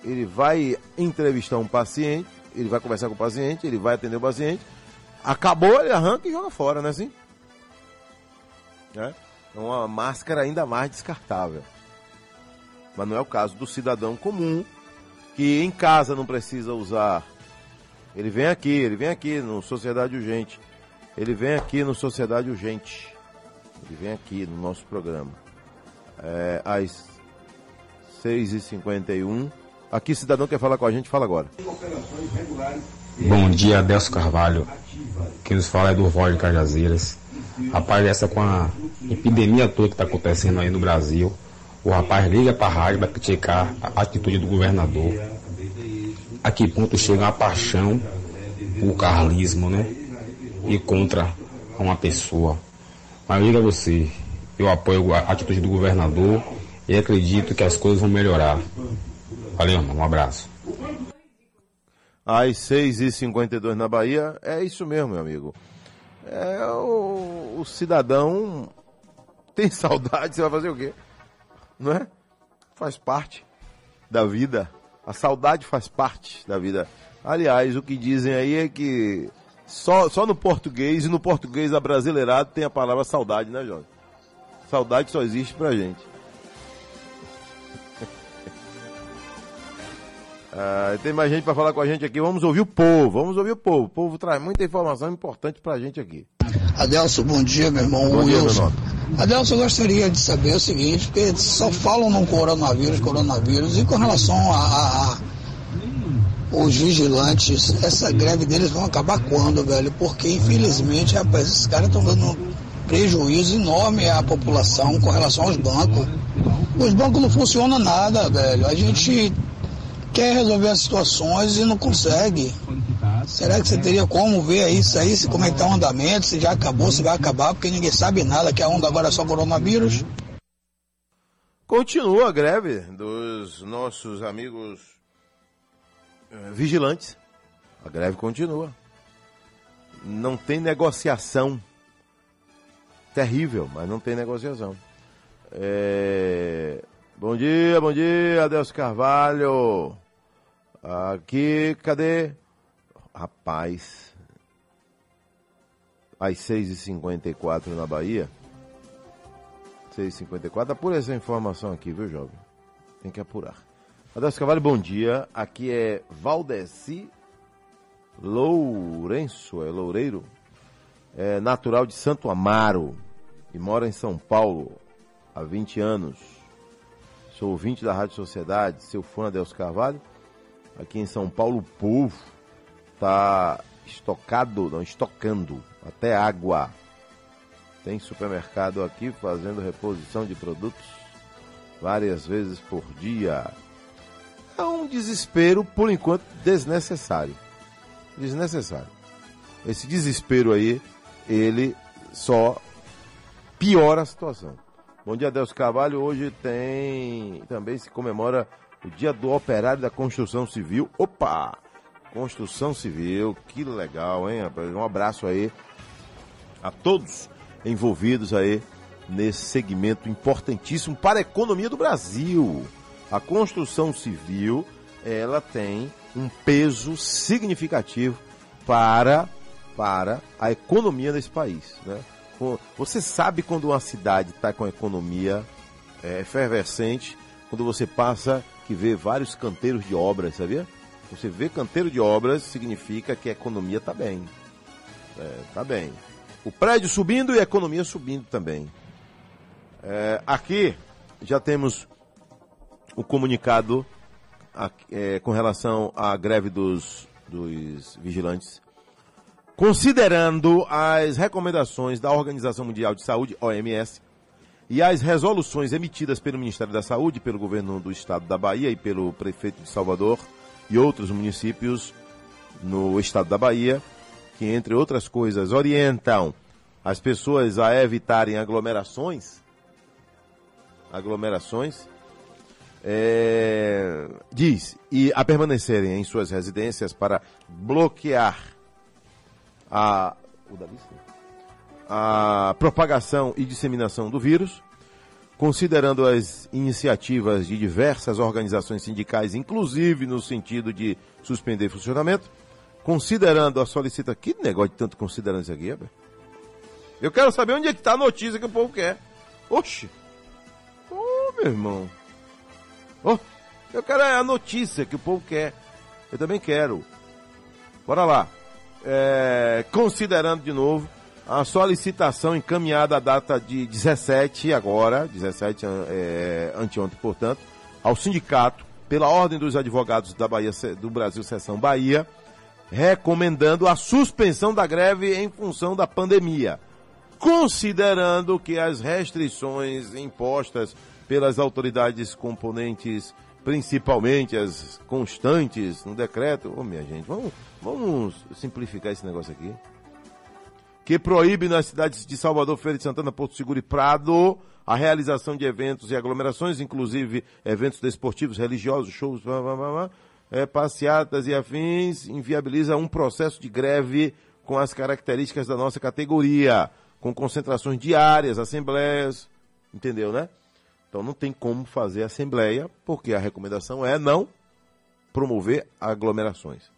ele vai entrevistar um paciente, ele vai conversar com o paciente, ele vai atender o paciente, acabou, ele arranca e joga fora, não é assim? É uma máscara ainda mais descartável. Mas não é o caso do cidadão comum que em casa não precisa usar. Ele vem aqui, ele vem aqui no Sociedade Urgente. Ele vem aqui no Sociedade Urgente. Ele vem aqui no nosso programa. É, às 6h51. Aqui, cidadão quer falar com a gente, fala agora. Bom dia, Adelso Carvalho. Quem nos fala é do Vó de Cajazeiras. Rapaz, essa com a epidemia toda que está acontecendo aí no Brasil, o rapaz liga para a rádio para criticar a atitude do governador. A que ponto chega a paixão, o carlismo, né? E contra uma pessoa. Mas liga você, eu apoio a atitude do governador e acredito que as coisas vão melhorar. Valeu, mano. Um abraço. Às 6h52 na Bahia, é isso mesmo, meu amigo. É, o, o cidadão tem *laughs* saudade, você vai fazer o quê? não é? Faz parte da vida. A saudade faz parte da vida. Aliás, o que dizem aí é que só, só no português e no português abrasileirado tem a palavra saudade, né, Jorge? Saudade só existe pra gente. Ah, tem mais gente para falar com a gente aqui. Vamos ouvir o povo, vamos ouvir o povo. O povo traz muita informação importante pra gente aqui. Adelso, bom dia, meu irmão Bom dia, Wilson. meu Adelso, eu gostaria de saber o seguinte, porque só falam no coronavírus, coronavírus, e com relação a, a- a os vigilantes, essa greve deles vão acabar quando, velho? Porque infelizmente, rapaz, esses caras estão dando um prejuízo enorme à população com relação aos bancos. Os bancos não funcionam nada, velho. A gente quer resolver as situações e não consegue. Será que você teria como ver isso aí, se como é tá o andamento, se já acabou, se vai acabar, porque ninguém sabe nada, que a onda agora é só coronavírus? Continua a greve dos nossos amigos eh, vigilantes. A greve continua. Não tem negociação. Terrível, mas não tem negociação. É, Bom dia, bom dia, Adelso Carvalho. Aqui, cadê? Rapaz, às 6h54 na Bahia. 6h54. Apura essa informação aqui, viu, jovem? Tem que apurar. Adelso Carvalho, bom dia. Aqui é Valdeci Lourenço, é Loureiro. É natural de Santo Amaro e mora em São Paulo há 20 anos. Sou ouvinte da Rádio Sociedade, seu fã Adelso Carvalho. Aqui em São Paulo, o povo está estocado, não, estocando até água. Tem supermercado aqui fazendo reposição de produtos várias vezes por dia. É um desespero, por enquanto, desnecessário. Desnecessário. Esse desespero aí, ele só piora a situação. Bom dia, Deus Carvalho. Hoje tem. Também se comemora o Dia do Operário da Construção Civil. Opa! Construção Civil, que legal, hein, rapaz? Um abraço aí a todos envolvidos aí nesse segmento importantíssimo para a economia do Brasil. A construção civil, ela tem um peso significativo para, para a economia desse país. Né? Você sabe quando uma cidade está com a economia é, efervescente, quando você passa que vê vários canteiros de obras, sabia? Você vê canteiro de obras, significa que a economia está bem. Está é, bem. O prédio subindo e a economia subindo também. É, aqui já temos o comunicado é, com relação à greve dos, dos vigilantes, considerando as recomendações da Organização Mundial de Saúde, OMS, e as resoluções emitidas pelo Ministério da Saúde, pelo governo do estado da Bahia e pelo prefeito de Salvador e outros municípios no estado da Bahia, que entre outras coisas orientam as pessoas a evitarem aglomerações, aglomerações, é, diz, e a permanecerem em suas residências para bloquear a, a propagação e disseminação do vírus, considerando as iniciativas de diversas organizações sindicais, inclusive no sentido de suspender funcionamento, considerando a solicitação. Que negócio de tanto considerando isso aqui, Heber? Eu quero saber onde é que está a notícia que o povo quer. Oxe! Ô, oh, meu irmão! Oh, eu quero a notícia que o povo quer. Eu também quero. Bora lá. É, considerando de novo a solicitação encaminhada à data de 17 agora, 17 é, anteontem, portanto, ao sindicato, pela Ordem dos Advogados da Bahia, do Brasil, Seção Bahia, recomendando a suspensão da greve em função da pandemia, considerando que as restrições impostas pelas autoridades componentes, principalmente as constantes no decreto, ô minha gente, vamos, vamos simplificar esse negócio aqui que proíbe nas cidades de Salvador, Feira de Santana, Porto Seguro e Prado a realização de eventos e aglomerações, inclusive eventos desportivos, religiosos, shows, blá, blá, blá, é, passeatas e afins, inviabiliza um processo de greve com as características da nossa categoria, com concentrações diárias, assembleias, entendeu, né? Então não tem como fazer assembleia, porque a recomendação é não promover aglomerações.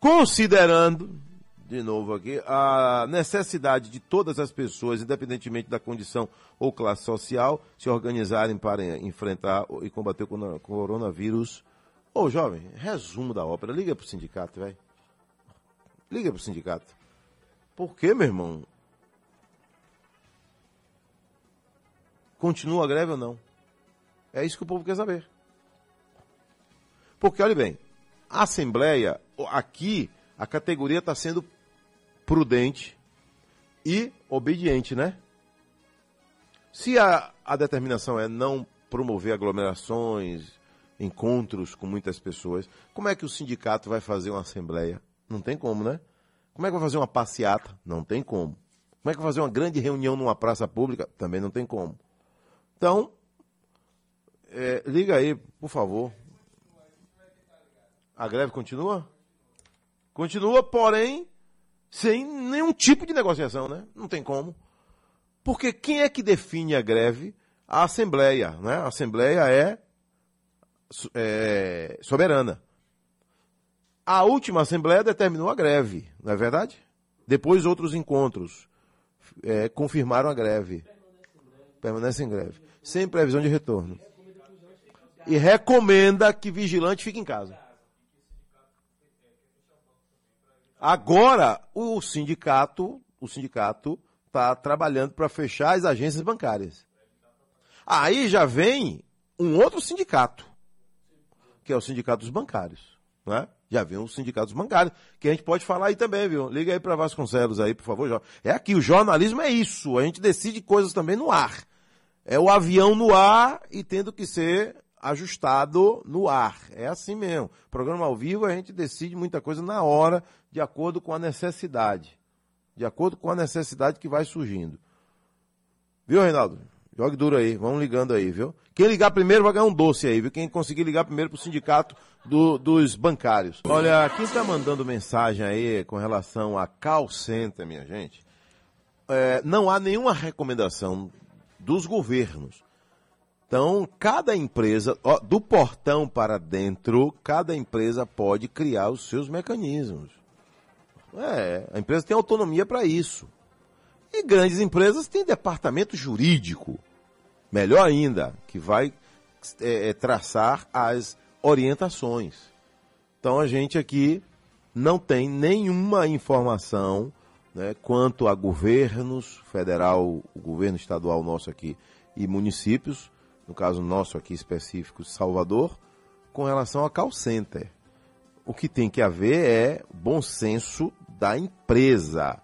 Considerando de novo aqui, a necessidade de todas as pessoas, independentemente da condição ou classe social, se organizarem para enfrentar e combater o coronavírus. Ô, jovem, resumo da ópera. Liga pro sindicato, velho. Liga pro sindicato. Por quê, meu irmão? Continua a greve ou não? É isso que o povo quer saber. Porque, olha bem, a Assembleia, aqui, a categoria está sendo prudente e obediente, né? Se a, a determinação é não promover aglomerações, encontros com muitas pessoas, como é que o sindicato vai fazer uma assembleia? Não tem como, né? Como é que vai fazer uma passeata? Não tem como. Como é que vai fazer uma grande reunião numa praça pública? Também não tem como. Então, é, liga aí, por favor. A greve continua? Continua, porém, sem nenhum tipo de negociação, né? Não tem como. Porque quem é que define a greve? A Assembleia, né? A Assembleia é, é soberana. A última Assembleia determinou a greve, não é verdade? Depois outros encontros é, confirmaram a greve. Permanece em greve. Sem previsão de retorno. E recomenda que vigilante fique em casa. Agora, o sindicato, o sindicato está trabalhando para fechar as agências bancárias. Aí já vem um outro sindicato, que é o sindicato dos bancários, né? Já vem o sindicato dos bancários, que a gente pode falar aí também, viu? Liga aí para Vasconcelos aí, por favor. É aqui, o jornalismo é isso, a gente decide coisas também no ar. É o avião no ar e tendo que ser ajustado no ar. É assim mesmo. Programa ao vivo a gente decide muita coisa na hora, de acordo com a necessidade. de acordo com a necessidade que vai surgindo. Viu, Reinaldo? Jogue duro aí, vamos ligando aí, viu? Quem ligar primeiro vai ganhar um doce aí, viu? Quem conseguir ligar primeiro pro sindicato do- dos bancários. Olha, quem tá mandando mensagem aí com relação a call center, minha gente, é, não há nenhuma recomendação dos governos. Então, cada empresa, ó, do portão para dentro, cada empresa pode criar os seus mecanismos. É, a empresa tem autonomia para isso. E grandes empresas têm departamento jurídico, melhor ainda, que vai é, é, traçar as orientações. Então a gente aqui não tem nenhuma informação né, quanto a governos federal, o governo estadual nosso aqui e municípios, no caso nosso aqui específico, Salvador, com relação a call center. O que tem que haver é bom senso da empresa.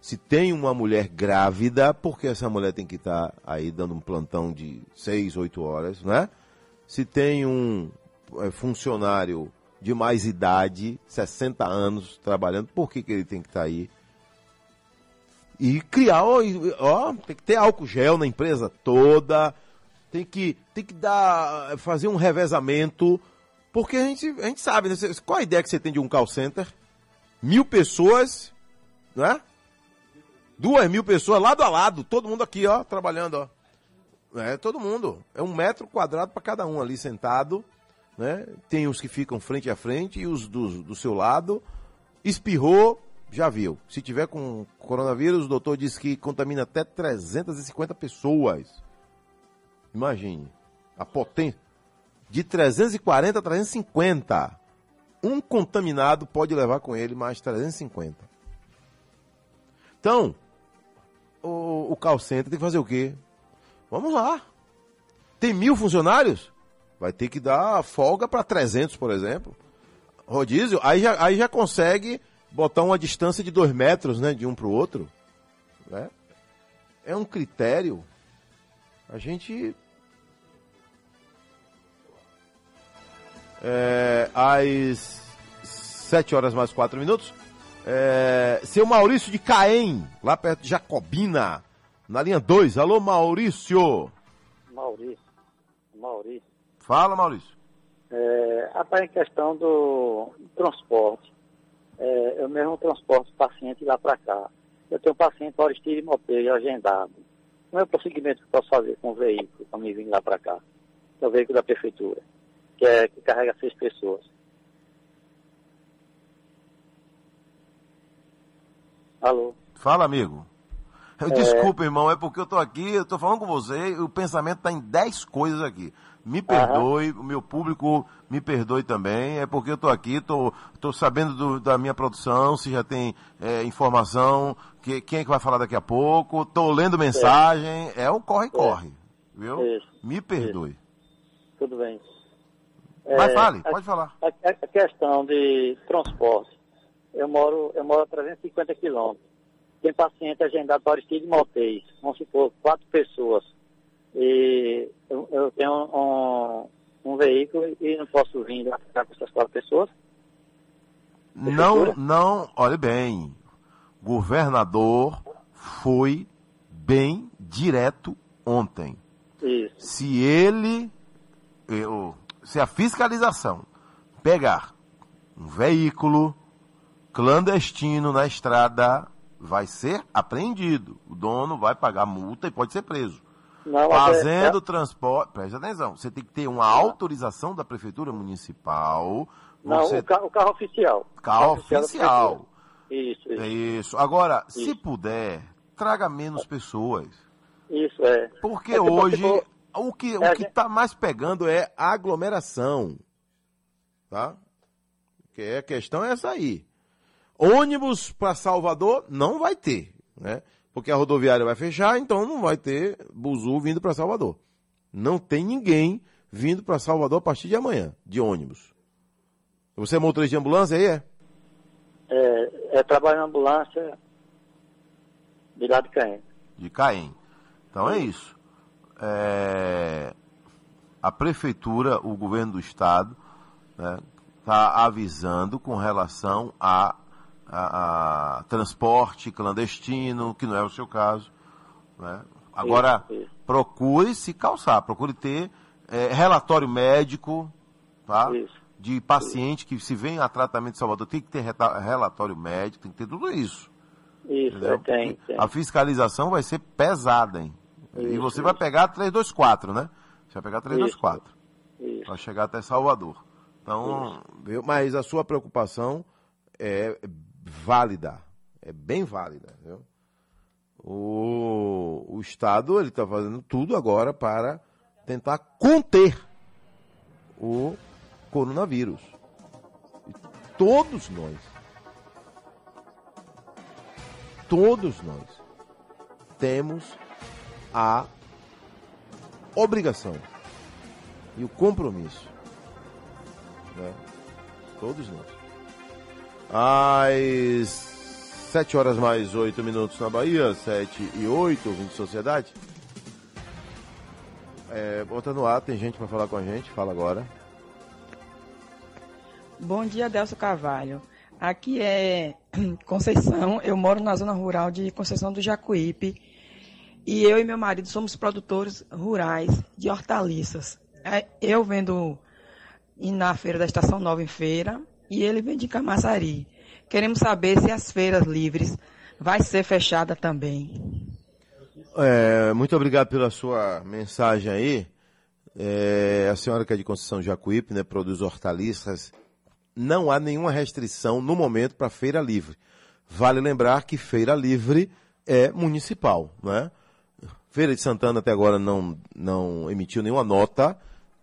Se tem uma mulher grávida, por que essa mulher tem que estar aí dando um plantão de seis, oito horas, né? Se tem um é, funcionário de mais idade, 60 anos trabalhando, por que, que ele tem que estar aí? E criar, ó, ó, tem que ter álcool gel na empresa toda, tem que, tem que dar, fazer um revezamento, porque a gente, a gente sabe, né? Qual a ideia que você tem de um call center? Mil pessoas, né? Duas mil pessoas lado a lado, todo mundo aqui, ó, trabalhando, ó. É, todo mundo. É um metro quadrado para cada um ali sentado, né? Tem os que ficam frente a frente e os do, do seu lado. Espirrou, já viu. Se tiver com coronavírus, o doutor disse que contamina até 350 pessoas. Imagine. A potência. De 340 a 350. Um contaminado pode levar com ele mais 350. Então, o, o call center tem que fazer o quê? Vamos lá. Tem mil funcionários? Vai ter que dar folga para 300, por exemplo. Rodízio, aí já, aí já consegue botar uma distância de dois metros, né, de um para o outro. Né? É um critério. A gente É, às 7 horas mais 4 minutos. É, seu Maurício de Caém, lá perto de Jacobina, na linha 2. Alô, Maurício. Maurício. Maurício. Fala, Maurício. É, rapaz, em questão do transporte, é, eu mesmo transporto paciente lá para cá. Eu tenho um paciente para Aristide Mopeio agendado. Não é o prosseguimento que eu posso fazer com o veículo para me vir lá para cá. É o veículo da prefeitura, que, é, que carrega seis pessoas. Alô? Fala, amigo. É. Desculpa, irmão, é porque eu tô aqui, eu tô falando com você e o pensamento tá em 10 coisas aqui. Me perdoe, o meu público me perdoe também, é porque eu tô aqui, tô, tô sabendo do- da minha produção, se já tem é, informação, que, quem é que vai falar daqui a pouco, tô lendo mensagem, é um corre-corre, viu? Isso. Me perdoe. Tudo bem. Mas É, fale, a- pode falar. A, a- a questão de transporte. Eu moro, eu moro a 350 quilômetros. Tem paciente agendado para Aristide Maltês. Vamos supor, quatro pessoas. E eu, eu tenho um, um veículo e não posso vir lá ficar com essas quatro pessoas. Não, não, olhe bem. Governador foi bem direto ontem. Isso. Se ele, eu- se a fiscalização pegar um veículo clandestino na estrada, vai ser apreendido. O dono vai pagar multa e pode ser preso. Não, é- Fazendo é- transporte, preste atenção, você tem que ter uma autorização da prefeitura municipal. Não, você o, ca- o carro oficial. Carro da oficial. Isso, isso. É isso. Agora, se Isso. puder, traga menos pessoas. Isso é. Porque É hoje o que É, o que está mais pegando é a aglomeração. Tá? Que é a questão é essa aí. Ônibus para Salvador não vai ter, né? Porque a rodoviária vai fechar, então não vai ter buzu vindo para Salvador. Não tem ninguém vindo para Salvador a partir de amanhã, de ônibus. Você é motorista de ambulância aí, é? É, é trabalho na ambulância de lá de Caim. de Caém. Então é isso. É, a prefeitura, o governo do estado, está avisando com relação a a, a transporte clandestino, que não é o seu caso. Né? Agora, Isso, isso. procure se calçar, procure ter eh, relatório médico, tá? De paciente que se vem a tratamento de Salvador, tem que ter relatório médico, tem que ter tudo isso. Isso, é, tem, tem. A fiscalização vai ser pesada, hein? e você vai pegar 324, né? Você vai pegar 324. Isso. Para chegar até Salvador. Então, viu? mas a sua preocupação é válida, é bem válida, viu? O, o Estado ele está fazendo tudo agora para tentar conter o coronavírus. E todos nós, todos nós temos a obrigação e o compromisso. Né? Todos nós. Às 7 horas mais 8 minutos na Bahia, 7 e 8, ouvindo Sociedade. É, bota no ar, tem gente para falar com a gente, fala agora. Bom dia, Delcio Carvalho. Aqui é *clears throat* Conceição, eu moro na zona rural de Conceição do Jacuípe e eu e meu marido somos produtores rurais de hortaliças. É, Eu vendo na feira da Estação Nova em feira e ele vende em Camaçari. Queremos saber se as feiras livres vai ser fechada também. É, muito obrigado pela sua mensagem aí. É, a senhora que é de Conceição Jacuípe, né, produz hortaliças. Não há nenhuma restrição no momento para feira livre. Vale lembrar que feira livre é municipal, né? Feira de Santana até agora não, não emitiu nenhuma nota,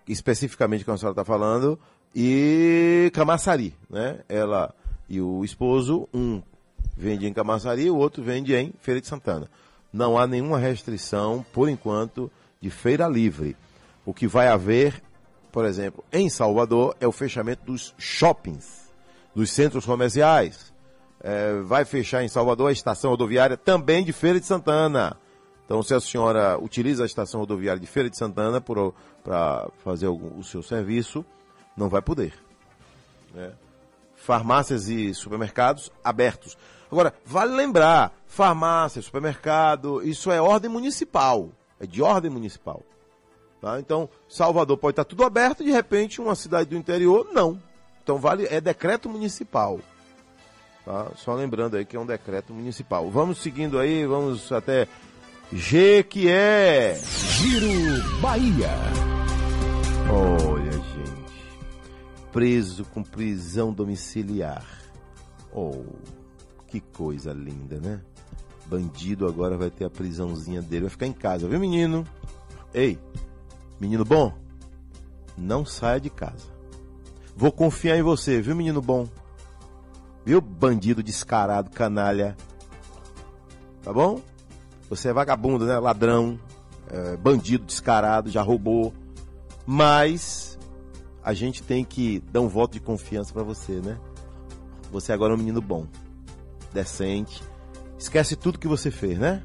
especificamente que a senhora está falando, e Camaçari, né? Ela e o esposo, um vende em Camaçari, o outro vende em Feira de Santana. Não há nenhuma restrição, por enquanto, de feira livre. O que vai haver, por exemplo, em Salvador, é o fechamento dos shoppings, dos centros comerciais. É, vai fechar em Salvador a estação rodoviária também de Feira de Santana. Então, se a senhora utiliza a estação rodoviária de Feira de Santana para fazer o seu serviço, não vai poder. né? Farmácias e supermercados abertos. Agora, vale lembrar, farmácia, supermercado, isso é ordem municipal. É de ordem municipal. Tá? Então, Salvador pode estar tudo aberto e de repente uma cidade do interior, não. Então vale, é decreto municipal. Tá? Só lembrando aí que é um decreto municipal. Vamos seguindo aí, vamos até G que é. Giro Bahia. Olha. Preso com prisão domiciliar. Oh, que coisa linda, né? Bandido agora vai ter a prisãozinha dele. Vai ficar em casa, viu, menino? Ei, menino bom, não saia de casa. Vou confiar em você, viu, menino bom? Viu, bandido descarado, canalha? Tá bom? Você é vagabundo, né? Ladrão, é, bandido descarado, já roubou. Mas a gente tem que dar um voto de confiança pra você, né? Você agora é um menino bom, decente. Esquece tudo que você fez, né?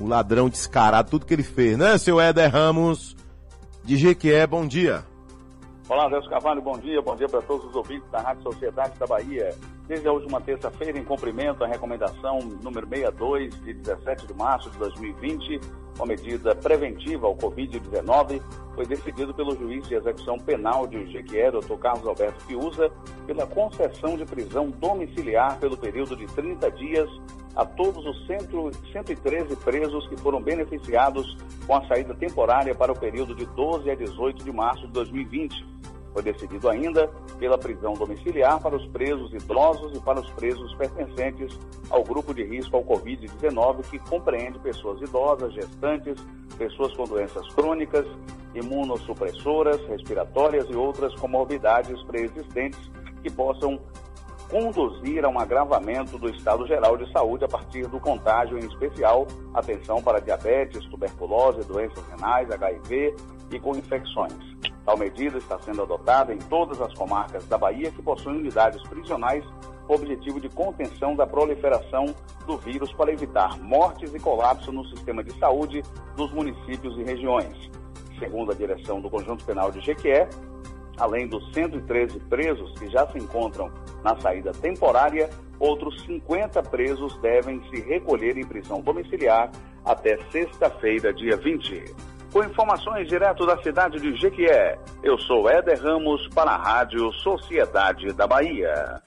O ladrão descarado, tudo que ele fez, né, seu Éder Ramos? De Jequié, bom dia. Olá, Deus Carvalho, bom dia. Bom dia para todos os ouvintes da Rádio Sociedade da Bahia. Desde a última terça-feira, em cumprimento à recomendação número 62, de 17 de março de 2020, uma medida preventiva ao Covid-19, foi decidido pelo juiz de execução penal de Jequié, Dr. Carlos Alberto Fiuza, pela concessão de prisão domiciliar pelo período de 30 dias a todos os 100 113 presos que foram beneficiados com a saída temporária para o período de 12 a 18 de março de 2020. Foi decidido ainda pela prisão domiciliar para os presos idosos e para os presos pertencentes ao grupo de risco ao Covid-19, que compreende pessoas idosas, gestantes, pessoas com doenças crônicas, imunossupressoras, respiratórias e outras comorbidades preexistentes que possam conduzir a um agravamento do estado geral de saúde a partir do contágio, em especial atenção para diabetes, tuberculose, doenças renais, HIV e com infecções. Tal medida está sendo adotada em todas as comarcas da Bahia que possuem unidades prisionais com o objetivo de contenção da proliferação do vírus para evitar mortes e colapso no sistema de saúde dos municípios e regiões. Segundo a direção do Conjunto Penal de Jequié, Além dos 113 presos que já se encontram na saída temporária, outros 50 presos devem se recolher em prisão domiciliar até sexta-feira, dia 20. Com informações direto da cidade de Jequié, eu sou Éder Ramos para a Rádio Sociedade da Bahia.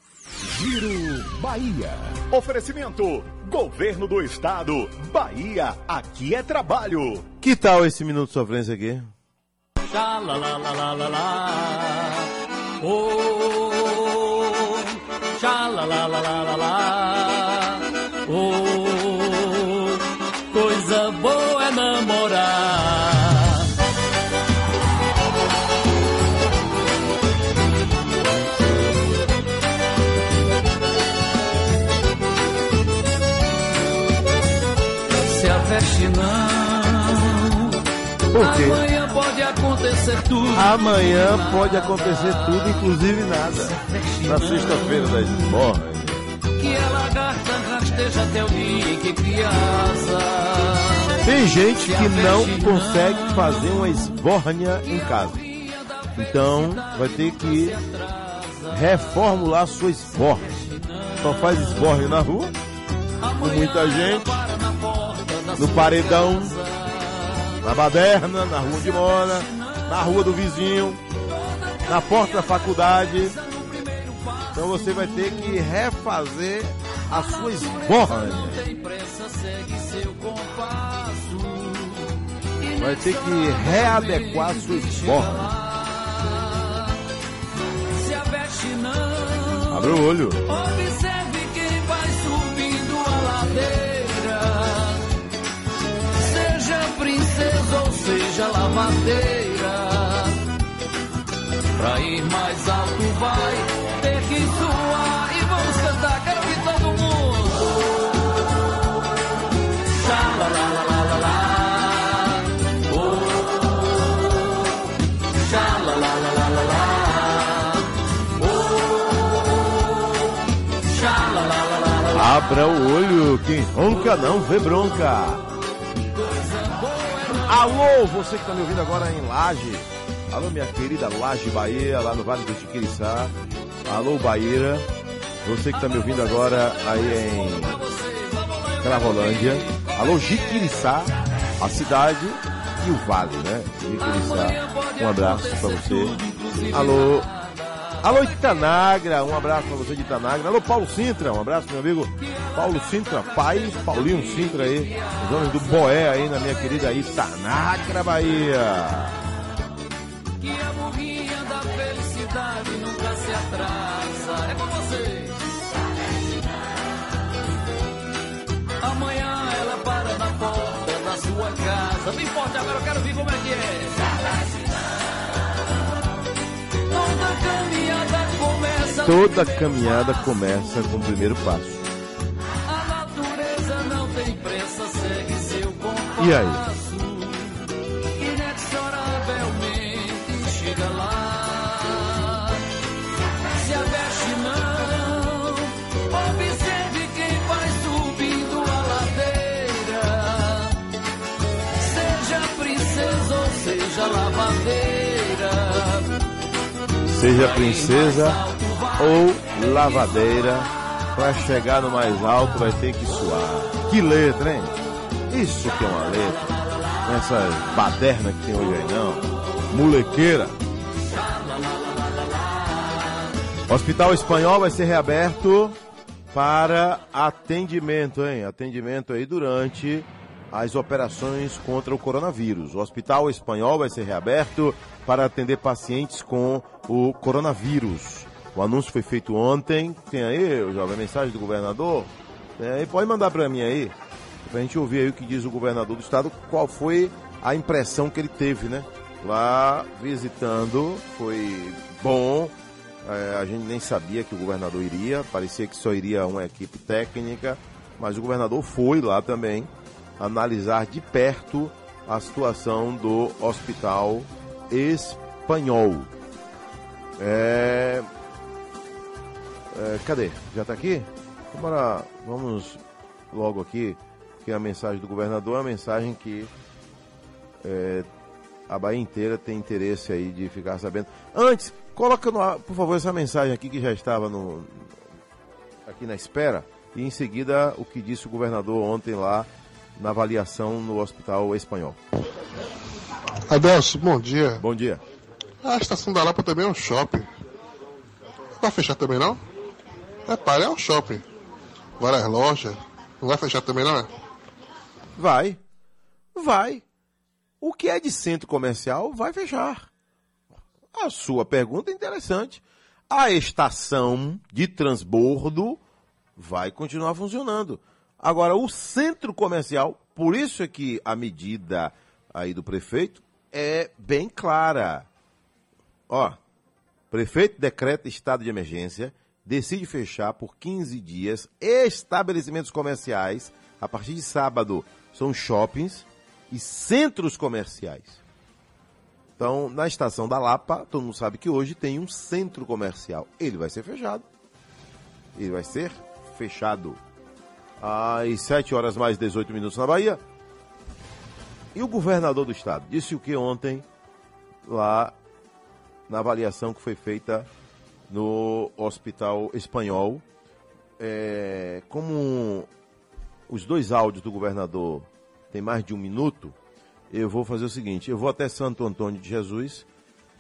Giro Bahia. Oferecimento: Governo do Estado. Bahia, aqui é trabalho. Que tal esse minuto de sofrência aqui? La la la la la la. Oh, xa la la la la la quê? Amanhã pode acontecer tudo. Amanhã pode acontecer tudo, inclusive nada. Na sexta-feira das esborras. Que a lagarta rasteja até o que cria. Tem gente que não consegue fazer uma esbórnia em casa. Então vai ter que reformular sua esbórnia. Só faz esbórnia na rua, com muita gente, no paredão, na baderna, na rua de mora, na rua do vizinho, na porta da faculdade. Então você vai ter que refazer a sua compasso. Vai ter que readequar a sua não. Abre o olho. Observe quem vai subindo a ladeira. Princesa ou seja lavadeira. Pra ir mais alto vai ter que suar. E vamos cantar, quero ouvir todo mundo. Xa, la, la, la, la, la, lá. Oh, la, la, la, lá. Oh, xa, la, la, la, la, la, lá. Abra o olho, quem ronca não vê bronca. Alô, você que está me ouvindo agora em Laje. Alô, minha querida Laje Bahia, lá no Vale do Chiquiriçá. Alô, Bahia. Você que está me ouvindo agora aí em Cravolândia. Alô, Jiquiriçá, a cidade e o vale, né? Jiquiriçá. Um abraço para você. Alô, Alô, Itanagra, um abraço pra você de Itanagra. Alô, Paulo Sintra, um abraço, meu amigo Paulo Sintra, pai, Paulinho Sintra aí, os homens do Boé aí na minha querida Itanagra, Bahia. Que a burrinha da felicidade nunca se atrasa. É com você. Amanhã ela para na porta da sua casa. Bem forte, agora eu quero ver como é que é. Toda caminhada começa com o primeiro passo. A natureza não tem pressa, segue seu compasso. E aí? Inexoravelmente chega lá. Se aveste não, observe quem vai subindo a ladeira. Seja princesa ou seja lavadeira. Seja princesa ou lavadeira, para chegar no mais alto vai ter que suar. Que letra, hein? Isso que é uma letra. Essa baderna que tem hoje aí, não. Molequeira. Hospital Espanhol vai ser reaberto para atendimento, hein? Atendimento aí durante as operações contra o coronavírus. O Hospital Espanhol vai ser reaberto para atender pacientes com o coronavírus. O anúncio foi feito ontem. Tem aí, jovem, a mensagem do governador? Aí, pode mandar para mim aí, para a gente ouvir aí o que diz o governador do estado, qual foi a impressão que ele teve, né? Lá visitando, foi bom. É, a gente nem sabia que o governador iria, parecia que só iria uma equipe técnica, mas o governador foi lá também analisar de perto a situação do hospital espanhol. É... É, cadê? Já está aqui? Bora, vamos logo aqui, que a mensagem do governador é uma mensagem que é, a Bahia inteira tem interesse aí de ficar sabendo. Antes, coloca no ar, por favor, essa mensagem aqui que já estava no, aqui na espera. E em seguida, o que disse o governador ontem lá na avaliação no Hospital Espanhol. Adelso, bom dia. Bom dia. A estação da Lapa também é um shopping. Vai fechar também não? É, para, é um shopping. Várias lojas. Não vai fechar também não, é? Vai. Vai. O que é de centro comercial vai fechar. A sua pergunta é interessante. A estação de transbordo vai continuar funcionando. Agora, o centro comercial, por isso é que a medida aí do prefeito é bem clara. Ó, prefeito decreta estado de emergência, decide fechar por 15 dias estabelecimentos comerciais. A partir de sábado são shoppings e centros comerciais. Então, na estação da Lapa, todo mundo sabe que hoje tem um centro comercial. Ele vai ser fechado. Ele vai ser fechado. Às 7 horas mais 18 minutos na Bahia. E o governador do estado disse o que ontem, lá na avaliação que foi feita no Hospital Espanhol. É, como os dois áudios do governador têm mais de um minuto, eu vou fazer o seguinte: eu vou até Santo Antônio de Jesus.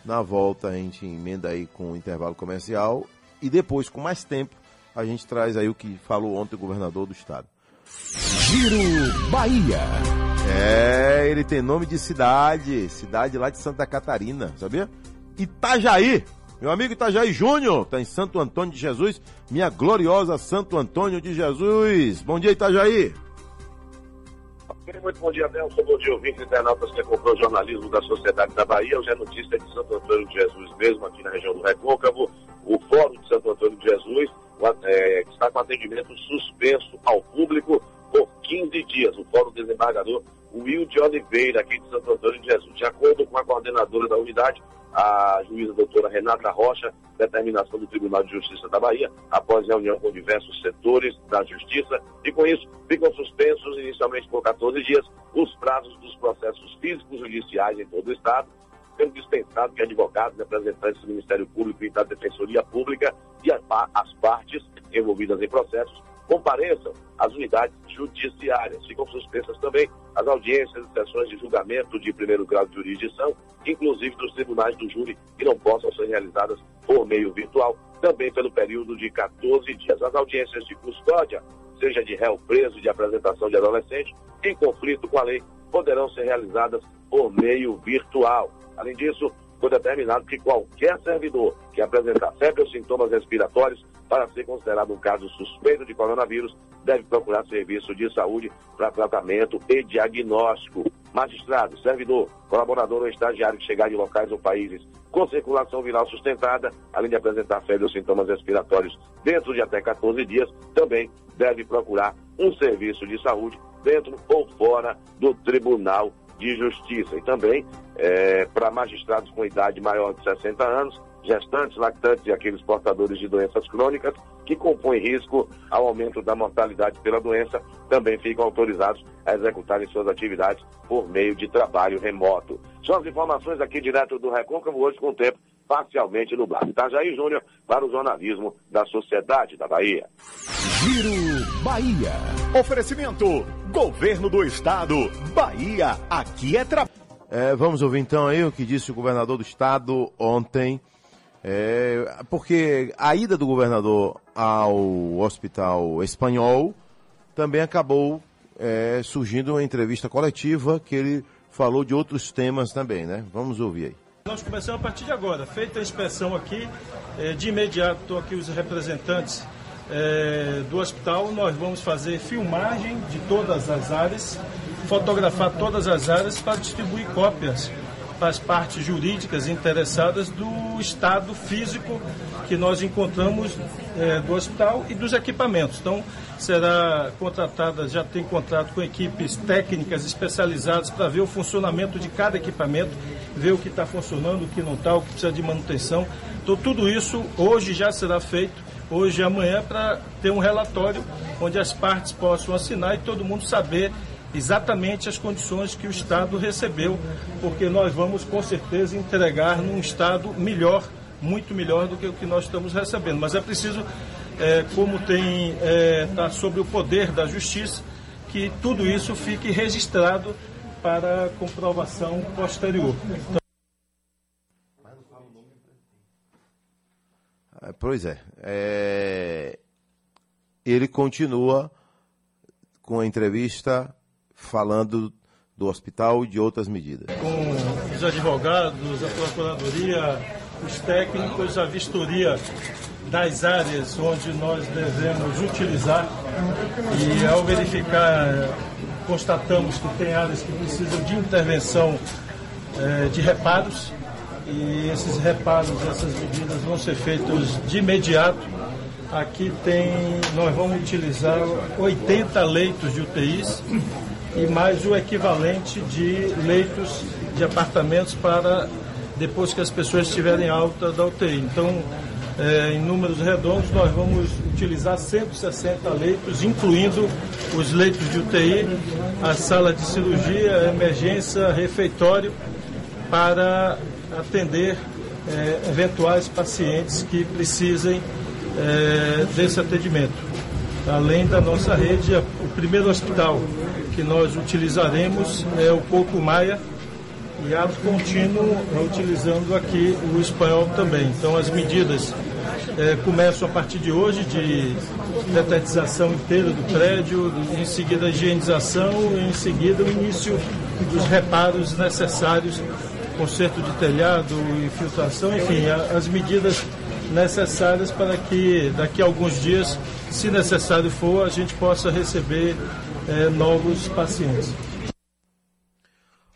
Na volta a gente emenda aí com o intervalo comercial e depois, com mais tempo, a gente traz aí o que falou ontem o governador do estado. Giro Bahia. É, ele tem nome de cidade, cidade lá de Santa Catarina, sabia? Itajaí. Meu amigo Itajaí Júnior, tá em Santo Antônio de Jesus, minha gloriosa Santo Antônio de Jesus. Bom dia, Itajaí. Muito bom dia, Nelson. Bom dia, ouvintes internautas que acompanham o jornalismo da Sociedade da Bahia. Hoje é notícia de Santo Antônio de Jesus, mesmo aqui na região do Recôncavo. O Fórum de Santo Antônio de Jesus é, está com atendimento suspenso ao público por 15 dias. O Fórum Desembargador Will de Oliveira, aqui de Santo Antônio de Jesus. De acordo com a coordenadora da unidade, a juíza doutora Renata Rocha, determinação do Tribunal de Justiça da Bahia, após reunião com diversos setores da Justiça, e com isso ficam suspensos, inicialmente por 14 dias, os prazos dos processos físicos judiciais em todo o Estado, sendo dispensado que advogados, representantes do Ministério Público e da Defensoria Pública e as partes envolvidas em processos compareçam às unidades judiciárias. Ficam suspensas também as audiências e sessões de julgamento de primeiro grau de jurisdição, inclusive dos tribunais do júri, que não possam ser realizadas por meio virtual, também pelo período de 14 dias. As audiências de custódia, seja de réu preso de apresentação de adolescente, em conflito com a lei, poderão ser realizadas por meio virtual. Além disso, foi determinado que qualquer servidor que apresentar febre ou sintomas respiratórios para ser considerado um caso suspeito de coronavírus deve procurar serviço de saúde para tratamento e diagnóstico. Magistrado, servidor, colaborador ou estagiário que chegar de locais ou países com circulação viral sustentada, além de apresentar febre ou sintomas respiratórios dentro de até 14 dias, também deve procurar um serviço de saúde dentro ou fora do Tribunal de Justiça. E também é, para magistrados com idade maior de 60 anos, gestantes, lactantes e aqueles portadores de doenças crônicas que compõem risco ao aumento da mortalidade pela doença, também ficam autorizados a executarem suas atividades por meio de trabalho remoto. São as informações aqui direto do Recôncavo, hoje com o tempo parcialmente nublado. Itajaí Júnior para o jornalismo da Sociedade da Bahia. Giro Bahia. Oferecimento: Governo do Estado. Bahia, aqui é trabalho. É, vamos ouvir então aí o que disse o governador do estado ontem. É, porque a ida do governador ao hospital espanhol também acabou é, surgindo uma entrevista coletiva que ele falou de outros temas também, né? Vamos ouvir aí. Nós começamos a partir de agora. Feita a inspeção aqui, é, de imediato estou aqui os representantes é, do hospital, nós vamos fazer filmagem de todas as áreas, fotografar todas as áreas para distribuir cópias as partes jurídicas interessadas do estado físico que nós encontramos é, do hospital e dos equipamentos. Então, será contratada, já tem contrato com equipes técnicas especializadas para ver o funcionamento de cada equipamento, ver o que está funcionando, o que não está, o que precisa de manutenção. Então, tudo isso hoje já será feito hoje e amanhã para ter um relatório onde as partes possam assinar e todo mundo saber exatamente as condições que o Estado recebeu, porque nós vamos com certeza entregar num Estado melhor, muito melhor do que o que nós estamos recebendo. Mas é preciso, é, como tem está é, tá sob o poder da Justiça, que tudo isso fique registrado para comprovação posterior. Então, Pois é, é. Ele continua com a entrevista falando do hospital e de outras medidas. Com os advogados, a procuradoria, os técnicos, a vistoria das áreas onde nós devemos utilizar e ao verificar constatamos que tem áreas que precisam de intervenção eh, de reparos e esses reparos, essas medidas vão ser feitos de imediato. Aqui tem, nós vamos utilizar 80 leitos de UTIs e mais o equivalente de leitos de apartamentos para depois que as pessoas estiverem alta da UTI. Então, é, em números redondos, nós vamos utilizar 160 leitos, incluindo os leitos de UTI, a sala de cirurgia, emergência, refeitório, para atender é, eventuais pacientes que precisem é, desse atendimento. Além da nossa rede, o primeiro hospital que nós utilizaremos é o Coco Maia e ato contínuo utilizando aqui o espanhol também. Então as medidas é, começam a partir de hoje de detetização inteira do prédio, em seguida a higienização, em seguida o início dos reparos necessários conserto de telhado, infiltração, enfim, as medidas necessárias para que daqui a alguns dias, se necessário for, a gente possa receber é, novos pacientes.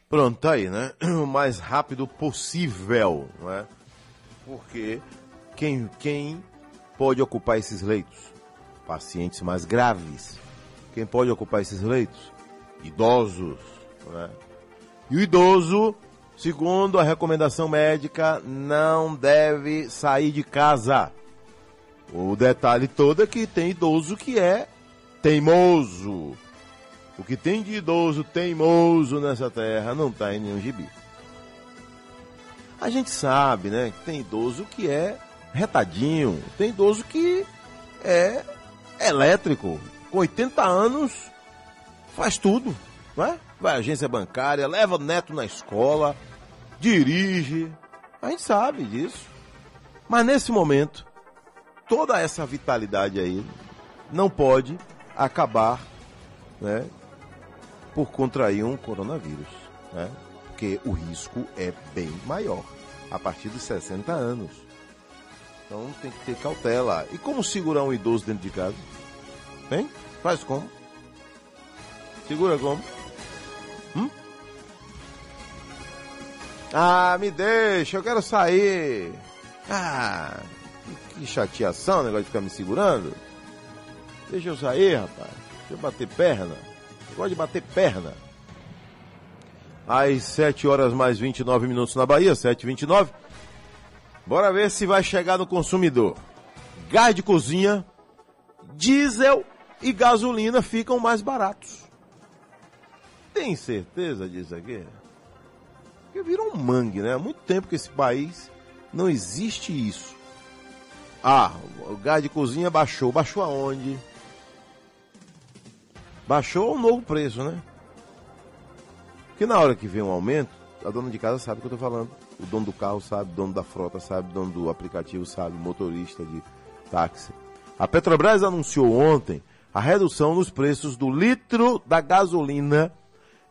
Pronto, tá aí, né? *clears throat* O mais rápido possível, né? Porque quem, quem pode ocupar esses leitos? Pacientes mais graves. Quem pode ocupar esses leitos? Idosos, né? E o idoso Segundo a recomendação médica, não deve sair de casa. O detalhe todo é que tem idoso que é teimoso. O que tem de idoso teimoso nessa terra não está em nenhum gibi. A gente sabe, né, que tem idoso que é retadinho, tem idoso que é elétrico, com 80 anos faz tudo, não é? Vai à agência bancária, leva neto na escola, dirige. A gente sabe disso. Mas nesse momento, toda essa vitalidade aí não pode acabar né, por contrair um coronavírus. Né? Porque o risco é bem maior a partir dos 60 anos. Então tem que ter cautela. E como segurar um idoso dentro de casa? Hein? Faz como? Segura como? Hum? Ah, me deixa, eu quero sair. Ah, que chateação o negócio de ficar me segurando. Deixa eu sair, rapaz. Deixa eu bater perna. Eu gosto de bater perna. Às 7 horas mais 29 minutos na Bahia, 7 h 29 Bora ver se vai chegar no consumidor. Gás de cozinha, diesel e gasolina ficam mais baratos. Tem certeza disso aqui? Porque virou um mangue, né? Há muito tempo que esse país não existe isso. Ah, o gás de cozinha baixou. Baixou aonde? Baixou o novo preço, né? Porque na hora que vem um aumento, a dona de casa sabe o que eu tô falando. O dono do carro sabe, o dono da frota sabe, o dono do aplicativo sabe, o motorista de táxi. A Petrobras anunciou ontem a redução nos preços do litro da gasolina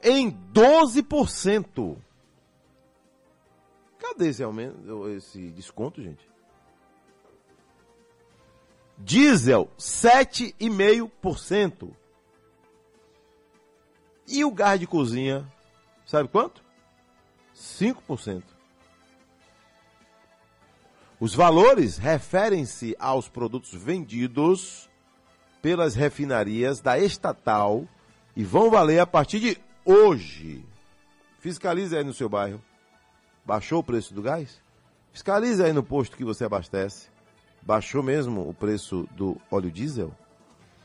em 12%. Cadê esse aumento, esse desconto, gente? Diesel, 7,5%. E o gás de cozinha, sabe quanto? 5%. Os valores referem-se aos produtos vendidos pelas refinarias da estatal e vão valer a partir de hoje. Fiscalize aí no seu bairro. Baixou o preço do gás? Fiscalize aí no posto que você abastece. Baixou mesmo o preço do óleo diesel?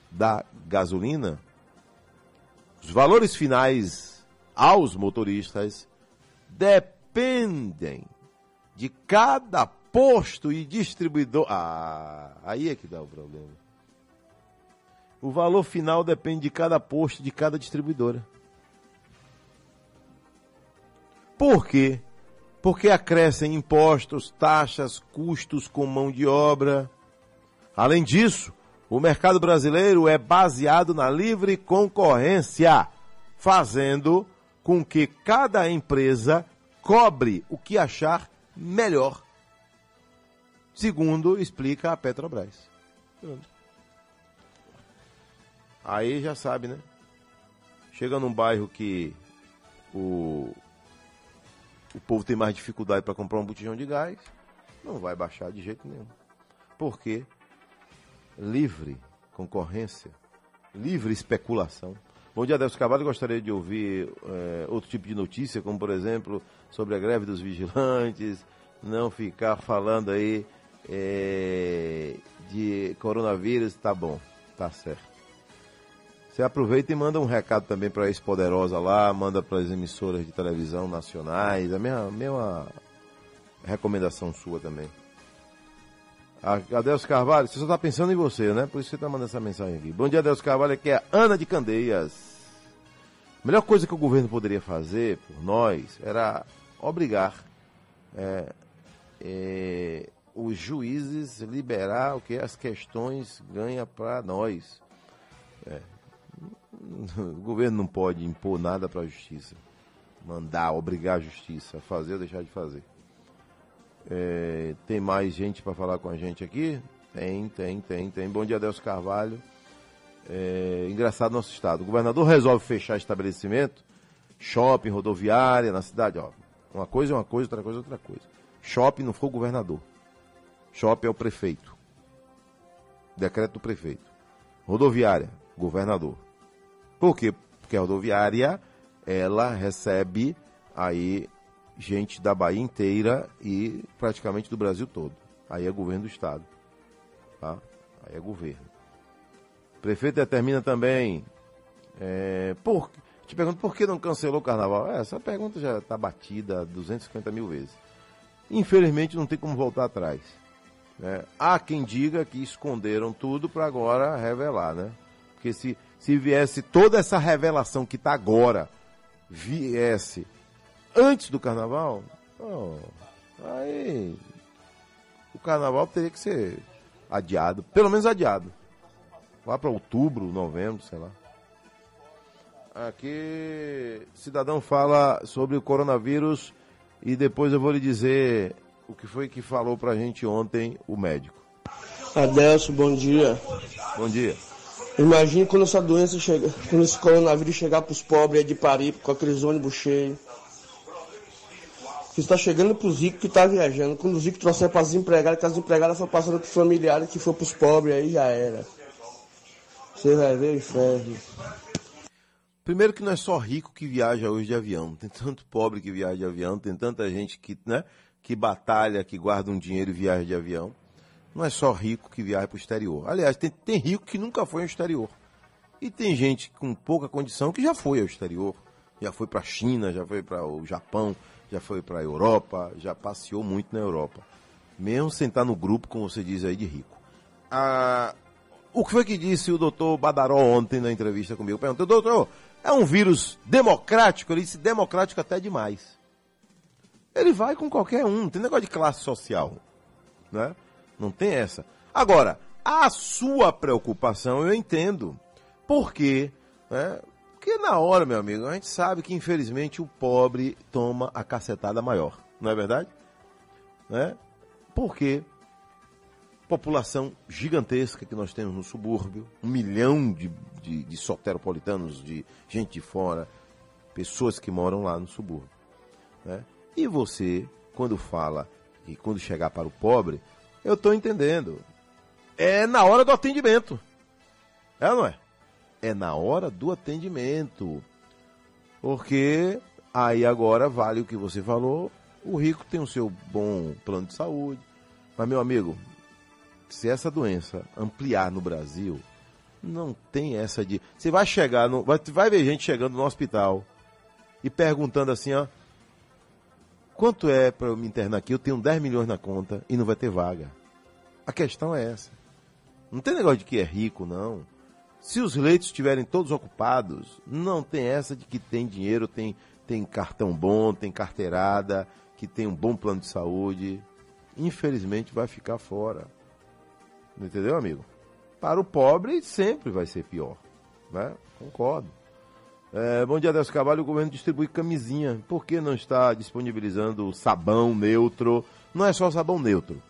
Da gasolina? Os valores finais aos motoristas dependem de cada posto e distribuidor. Ah, aí é que dá o problema. O valor final depende de cada posto, de cada distribuidora. Por quê? Porque acrescem impostos, taxas, custos com mão de obra. Além disso, o mercado brasileiro é baseado na livre concorrência, fazendo com que cada empresa cobre o que achar melhor. Segundo explica a Petrobras. Aí já sabe, né? Chega num bairro que o, o povo tem mais dificuldade para comprar um botijão de gás, não vai baixar de jeito nenhum. Por quê? Livre concorrência, livre especulação. Bom dia, Adelso Carvalho. Gostaria de ouvir é, outro tipo de notícia, como por exemplo sobre a greve dos vigilantes, não ficar falando aí é, de coronavírus. Tá bom, tá certo. Você aproveita e manda um recado também para a ex-poderosa lá, manda para as emissoras de televisão nacionais, a mesma, mesma recomendação sua também. Adelso Carvalho, você só está pensando em você, né? Por isso você está mandando essa mensagem aqui. Bom dia, Adelso Carvalho, aqui é a Ana de Candeias. A melhor coisa que o governo poderia fazer por nós era obrigar é, é, os juízes liberar o que as questões ganha para nós. É. *laughs* O governo não pode impor nada para a justiça, mandar, obrigar a justiça a fazer ou deixar de fazer. É, tem mais gente para falar com a gente aqui? Tem, tem, tem, tem. Bom dia, Adelso Carvalho. É, engraçado nosso estado. O governador resolve fechar estabelecimento, shopping, rodoviária na cidade. Ó, uma coisa é uma coisa, outra coisa é outra coisa. Shopping não foi o governador. Shopping é o prefeito. Decreto do prefeito. Rodoviária, governador. Por quê? Porque a rodoviária, ela recebe aí gente da Bahia inteira e praticamente do Brasil todo. Aí é governo do estado. Tá? Aí é governo. Prefeito determina também. É, por, te pergunto por que não cancelou o carnaval? É, essa pergunta já está batida 250 mil vezes. Infelizmente não tem como voltar atrás. Né? Há quem diga que esconderam tudo para agora revelar, né? Porque se, se viesse toda essa revelação que está agora, viesse antes do carnaval, oh, aí o carnaval teria que ser adiado, pelo menos adiado. Lá para outubro, novembro, sei lá. Aqui, cidadão fala sobre o coronavírus e depois eu vou lhe dizer o que foi que falou pra gente ontem o médico. Adelso, bom dia. Bom dia. Imagine quando essa doença chega, quando esse coronavírus chegar para os pobres de Paris com aqueles ônibus cheios que está chegando para os ricos que está viajando. Quando os ricos trouxeram para as empregadas, que as empregadas foram passando para os familiares, que foi para os pobres, aí já era. Você vai ver o inferno. Primeiro que não é só rico que viaja hoje de avião. Tem tanto pobre que viaja de avião, tem tanta gente que, né, que batalha, que guarda um dinheiro e viaja de avião. Não é só rico que viaja para o exterior. Aliás, tem, tem rico que nunca foi ao exterior. E tem gente com pouca condição que já foi ao exterior. Já foi para a China, já foi para o Japão, já foi para a Europa, já passeou muito na Europa. Mesmo sentar no grupo, como você diz aí, de rico. Ah, o que foi que disse o doutor Badaró ontem na entrevista comigo? Perguntou, doutor, é um vírus democrático? Ele disse democrático até demais. Ele vai com qualquer um, não tem negócio de classe social. Né? Não tem essa. Agora, a sua preocupação eu entendo. Por quê? Né? Porque na hora, meu amigo, a gente sabe que infelizmente o pobre toma a cacetada maior, não é verdade? Né? Porque população gigantesca que nós temos no subúrbio, um milhão de, de, de soteropolitanos, de gente de fora, pessoas que moram lá no subúrbio. Né? E você, quando fala e quando chegar para o pobre, eu estou entendendo. É na hora do atendimento. É ou não é? É na hora do atendimento. Porque aí agora vale o que você falou, o rico tem o seu bom plano de saúde. Mas, meu amigo, se essa doença ampliar no Brasil, Não tem essa de. Você vai chegar, no, vai, ver gente chegando no hospital e perguntando assim, ó. Quanto é para eu me internar aqui? Eu tenho 10 milhões na conta e não vai ter vaga. A questão é essa. Não tem negócio de que é rico, não. Se os leitos estiverem todos ocupados, não tem essa de que tem dinheiro, tem, tem cartão bom, tem carteirada, que tem um bom plano de saúde. Infelizmente vai ficar fora. Entendeu, amigo? Para o pobre sempre vai ser pior. Né? Concordo. É, bom dia, Adelso Cavalho. O governo distribui camisinha. Por que não está disponibilizando sabão neutro? Não é só sabão neutro.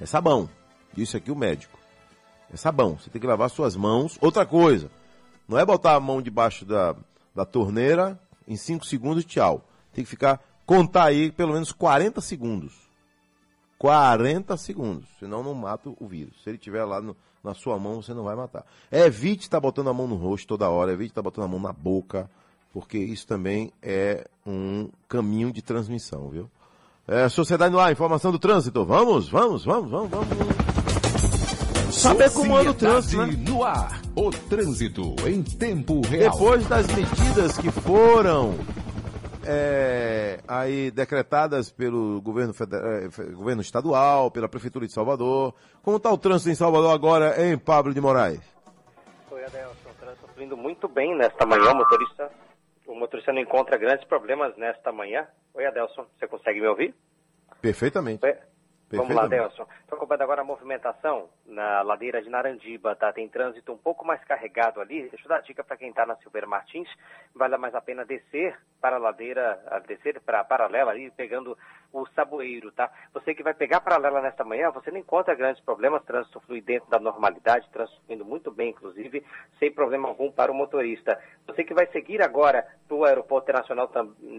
É sabão. Disse aqui o médico. É sabão. Você tem que lavar suas mãos. Outra coisa. Não é botar a mão debaixo da, da torneira em 5 segundos tchau. Tem que ficar, contar aí pelo menos 40 segundos. 40 segundos. Senão não mata o vírus. Se ele estiver lá no, na sua mão, você não vai matar. Evite estar botando a mão no rosto toda hora. Evite estar botando a mão na boca. Porque isso também é um caminho de transmissão, viu? É, Sociedade no ar, informação do trânsito. Vamos, vamos, vamos, vamos, vamos. Saber como anda o trânsito, né? no ar, o trânsito em tempo real. Depois das medidas que foram é, aí decretadas pelo governo, federal, é, governo estadual, pela Prefeitura de Salvador. Como está o trânsito em Salvador agora, em Pablo de Moraes? Oi, Adelson. O trânsito fluindo muito bem nesta manhã. O motorista, o motorista não encontra grandes problemas nesta manhã. Oi, Adelson. Você consegue me ouvir? Perfeitamente. Oi. Vamos lá, Delson. Estou acompanhando agora a movimentação na ladeira de Narandiba, tá? Tem trânsito um pouco mais carregado ali. Deixa eu dar dica para quem está na Silveira Martins. Vale mais a pena descer para a ladeira, descer para a paralela ali, pegando o saboeiro, tá? Você que vai pegar paralela nesta manhã, você não encontra grandes problemas, trânsito flui dentro da normalidade, trânsito fluindo muito bem, inclusive, sem problema algum para o motorista. Você que vai seguir agora para o Aeroporto Internacional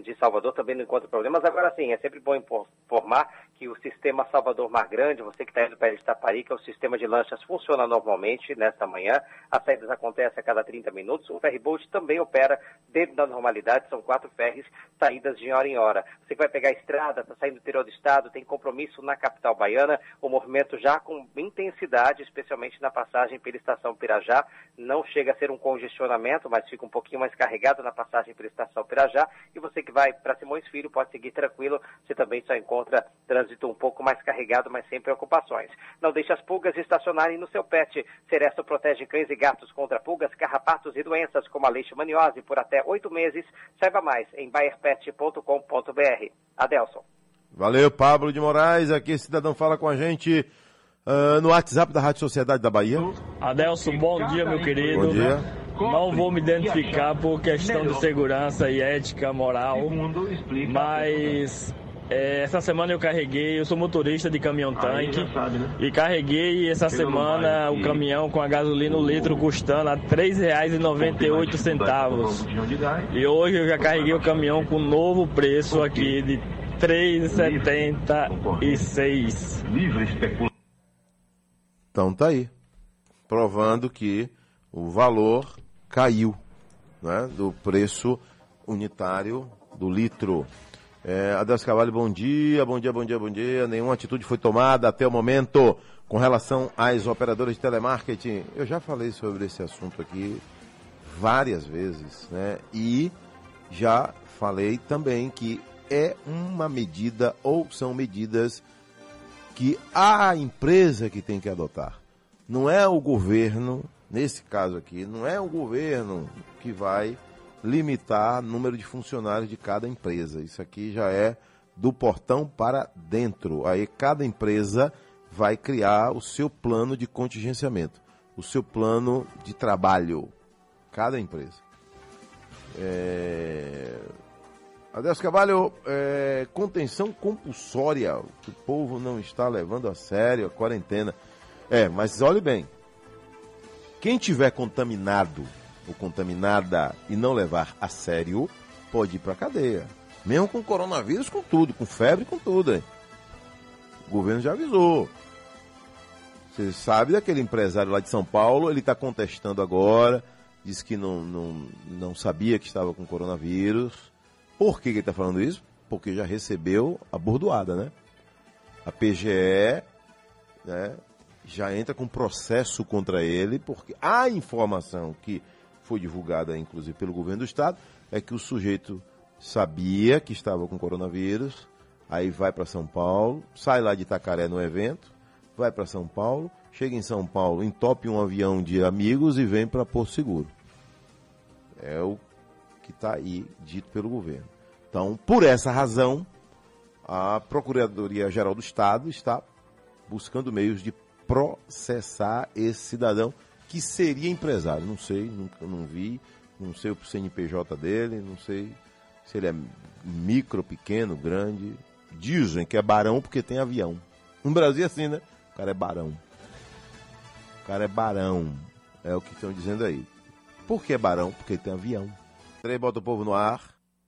de Salvador também não encontra problemas. Agora sim, é sempre bom informar que o sistema Salvador Mar Grande, você que está indo para Itaparica, o sistema de lanchas funciona normalmente nesta manhã. As saídas acontecem a cada 30 minutos. O ferryboat também opera dentro da normalidade, são quatro ferries, saídas de hora em hora. Você que vai pegar a estrada, está saindo do interior do estado, tem compromisso na capital baiana, o movimento já com intensidade, especialmente na passagem pela estação Pirajá. Não chega a ser um congestionamento, mas fica um pouquinho mais carregado na passagem pela estação Pirajá. E você que vai para Simões Filho pode seguir tranquilo, você também só encontra trânsito um pouco mais carregado, mas sem preocupações. Não deixe as pulgas estacionarem no seu pet. Seresto protege cães e gatos contra pulgas, carrapatos e doenças como a leishmaniose por até oito meses. Saiba mais em bayerpet.com.br. Adelson. Valeu, Pablo de Moraes. Aqui, cidadão fala com a gente uh, no WhatsApp da Rádio Sociedade da Bahia. Adelson, bom dia, meu querido. Bom dia. Não vou me identificar por questão de segurança e ética moral, mas é, essa semana eu carreguei, eu sou motorista de caminhão tanque né? e carreguei essa semana o caminhão com a gasolina o litro custando a R$ 3,98. E hoje eu já carreguei o caminhão com novo preço aqui de R$ 3,76. Então tá aí, provando que o valor caiu, né, do preço unitário do litro. É, Adelso bom dia, bom dia, bom dia, bom dia. Nenhuma atitude foi tomada até o momento com relação às operadoras de telemarketing. Eu já falei sobre esse assunto aqui várias vezes, né? E já falei também que é uma medida ou são medidas que a empresa que tem que adotar. Não é o governo, nesse caso aqui, não é o governo que vai limitar o número de funcionários de cada empresa. Isso aqui já é do portão para dentro. Aí cada empresa vai criar o seu plano de contingenciamento, o seu plano de trabalho. Cada empresa. É... Adelso Cavalho, é... contenção compulsória, o povo não está levando a sério a quarentena. É, mas olhe bem, quem tiver contaminado ou contaminada e não levar a sério, pode ir para cadeia. Mesmo com coronavírus, com tudo, com febre, com tudo. Hein? O governo já avisou. Você sabe daquele empresário lá de São Paulo, ele está contestando agora, diz que não, não, não sabia que estava com coronavírus. Por que, que ele está falando isso? Porque já recebeu a bordoada, né? A PGE né, já entra com processo contra ele, porque a informação que foi divulgada, inclusive, pelo governo do estado, é que o sujeito sabia que estava com coronavírus, aí vai para São Paulo, sai lá de Itacaré no evento, vai para São Paulo, chega em São Paulo, entope um avião de amigos e vem para Porto Seguro. É o que está aí dito pelo governo. Então, por essa razão, a Procuradoria-Geral do Estado está buscando meios de processar esse cidadão que seria empresário. Não sei, nunca não vi, não sei o CNPJ dele, não sei se ele é micro, pequeno, grande. Dizem que é barão porque tem avião. No Brasil é assim, né? O cara é barão. O cara é barão. É o que estão dizendo aí. Por que barão? Porque tem avião. Três bota o povo no ar.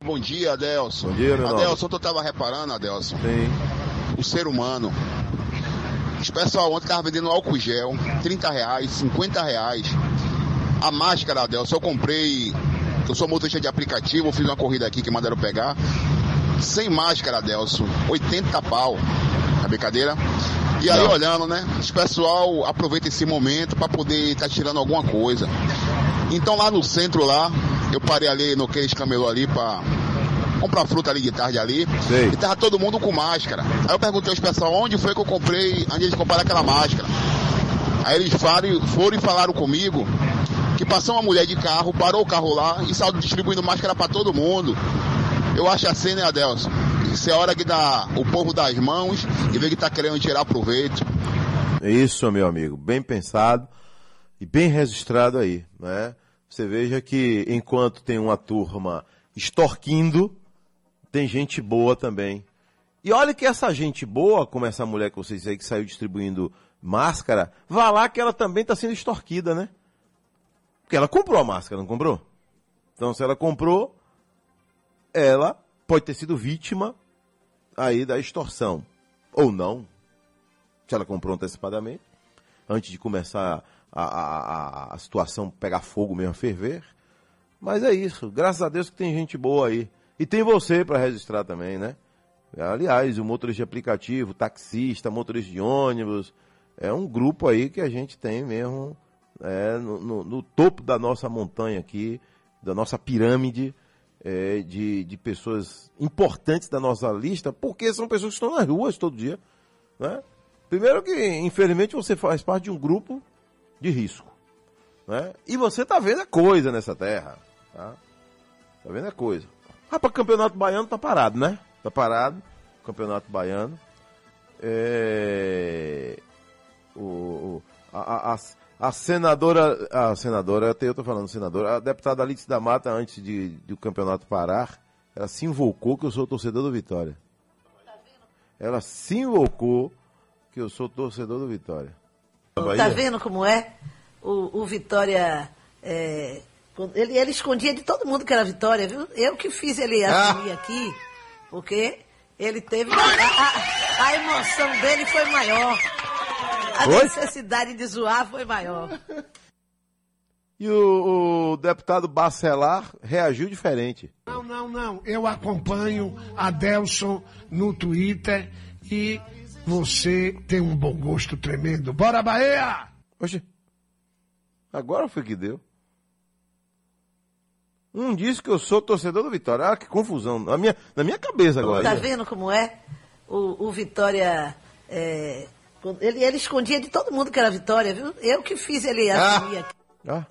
Bom dia, Adelson. Bom dia, meu. Adelson, tu tava reparando, Adelson? Sim. O ser humano. Pessoal ontem tava vendendo álcool gel, 30 reais, 50 reais. A máscara, Adelson, eu comprei. Eu sou motorista de aplicativo, fiz uma corrida aqui que mandaram pegar. Sem máscara, Adelson, 80 pau. A brincadeira? E aí, Não. olhando, né? Os pessoal aproveita esse momento para poder estar tirando alguma coisa. Então lá no centro lá, eu parei ali no aqueles camelô ali pra comprar fruta ali de tarde ali. E tava todo mundo com máscara. Aí eu perguntei aos pessoal onde foi que eu comprei, onde eles compraram aquela máscara. Aí eles foram, foram e falaram comigo que passou uma mulher de carro, parou o carro lá e saiu distribuindo máscara para todo mundo. Eu acho assim, né, Adelson? Isso é hora que dá o povo das mãos e vê que tá querendo tirar proveito. Isso, meu amigo, bem pensado e bem registrado aí, né? Você veja que enquanto tem uma turma extorquindo, tem gente boa também. E olha que essa gente boa, como essa mulher que vocês aí que saiu distribuindo máscara, vá lá que ela também está sendo extorquida, né? Porque ela comprou a máscara, não comprou? Então, se ela comprou, ela pode ter sido vítima aí da extorsão. Ou não. Se ela comprou antecipadamente, antes de começar a, a, a, a situação pegar fogo mesmo, ferver. Mas é isso. Graças a Deus que tem gente boa aí. E tem você para registrar também, né? Aliás, o motorista de aplicativo, taxista, motorista de ônibus, é um grupo aí que a gente tem mesmo é, no, no- no topo da nossa montanha aqui, da nossa pirâmide é, de, de pessoas importantes da nossa lista, porque são pessoas que estão nas ruas todo dia. Né? Primeiro que, infelizmente, você faz parte de um grupo de risco. Né? E você tá vendo a coisa nessa terra. Tá, tá vendo a coisa. Rapaz, campeonato baiano tá parado, né? Tá parado. Campeonato baiano. É... O, a, a- a- senadora. A senadora, até eu tô falando senadora, a deputada Alice da Mata, antes de, do campeonato parar, ela se invocou que eu sou torcedor do Vitória. Ela se invocou que eu sou torcedor do Vitória. Tá vendo como é? O, o Vitória. é, ele, ele escondia de todo mundo que era Vitória, viu? Eu que fiz ele assumir aqui, porque ele teve. A, a- a emoção dele foi maior. A Foi? necessidade de zoar foi maior. E o, o deputado Bacelar reagiu diferente. Não, não, não. Eu acompanho a Delson no Twitter e você tem um bom gosto tremendo. Bora, Bahia! Oxe, agora foi que deu. Um disse que eu sou torcedor do Vitória. Ah, que confusão. Na minha, na minha cabeça agora. Tá vendo como é? O, o Vitória. é, ele, ele escondia de todo mundo que era Vitória, viu? Eu que fiz ele assumir aqui. Ah,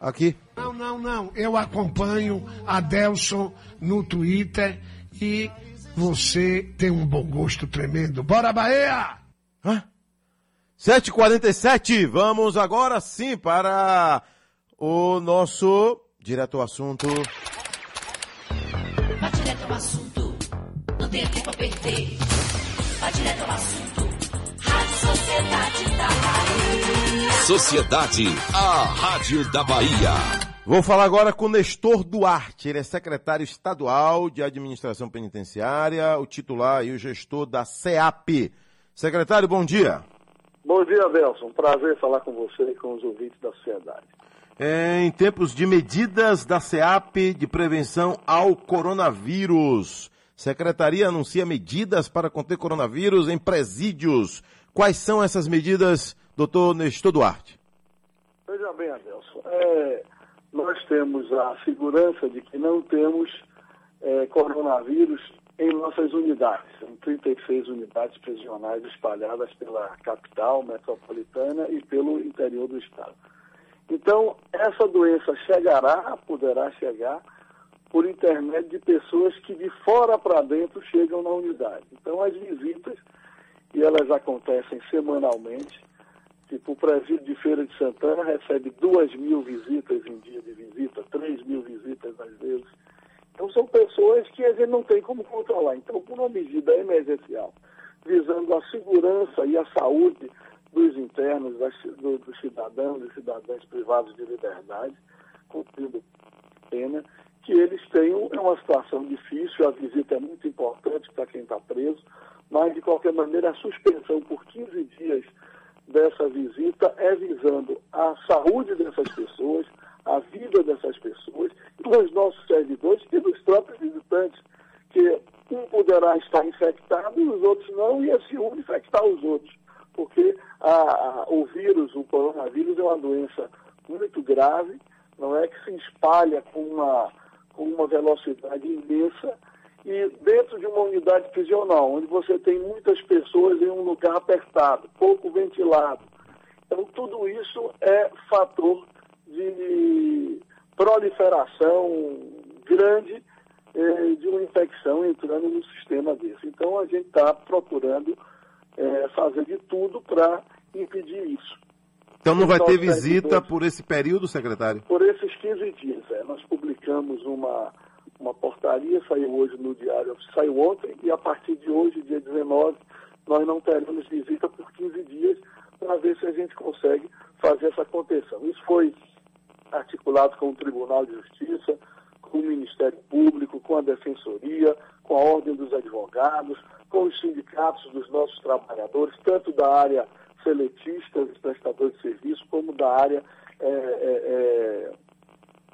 aqui. Não, não, não. Eu acompanho a Delson no Twitter e você tem um bom gosto tremendo. Bora, Bahia! 7h47, vamos agora sim para o nosso direto ao assunto. Vai direto ao assunto, não tem tempo a perder. Vai direto ao assunto, Rádio Sociedade da Bahia. Sociedade, a Rádio da Bahia. Vou falar agora com Nestor Duarte, ele é secretário estadual de administração penitenciária, o titular e o gestor da CEAP. Secretário, bom dia. Bom dia, Adelson. Prazer falar com você e com os ouvintes da sociedade. É, em tempos de medidas da CEAP de prevenção ao coronavírus. Secretaria anuncia medidas para conter coronavírus em presídios. Quais são essas medidas Doutor Nestor Duarte. Veja bem, Adelson, é, nós temos a segurança de que não temos é, coronavírus em nossas unidades. São 36 unidades prisionais espalhadas pela capital metropolitana e pelo interior do estado. Então, essa doença chegará, poderá chegar, por intermédio de pessoas que de fora para dentro chegam na unidade. Então, as visitas, e elas acontecem semanalmente, tipo o presídio de Feira de Santana recebe duas mil visitas em dia de visita, três mil visitas às vezes. Então, são pessoas que a gente não tem como controlar. Então, por uma medida emergencial, visando a segurança e a saúde dos internos, das, do, dos cidadãos e cidadãs privados de liberdade, cumprindo pena, que eles tenham é uma situação difícil, a visita é muito importante para quem está preso, mas de qualquer maneira a suspensão por 15 dias dessa visita é visando a saúde dessas pessoas, a vida dessas pessoas, dos nossos servidores e dos próprios visitantes, que um poderá estar infectado e os outros não, e esse um infectar os outros porque a, a, o vírus, o coronavírus, é uma doença muito grave, não é que se espalha com uma, com uma velocidade imensa e dentro de uma unidade prisional, onde você tem muitas pessoas em um lugar apertado, pouco ventilado. Então, tudo isso é fator de proliferação grande eh, de uma infecção entrando no sistema desse. Então, a gente está procurando é, fazer de tudo para impedir isso. Então não vai ter visita por esse período, secretário? Por esses 15 dias. É. Nós publicamos uma, uma portaria, saiu hoje no Diário, saiu ontem, e a partir de hoje, dia 19, nós não teremos visita por 15 dias para ver se a gente consegue fazer essa contenção. Isso foi articulado com o Tribunal de Justiça, com o Ministério Público, com a Defensoria, com a Ordem dos Advogados, com os sindicatos dos nossos trabalhadores, tanto da área seletista, dos prestadores de serviço, como da área é, é, é,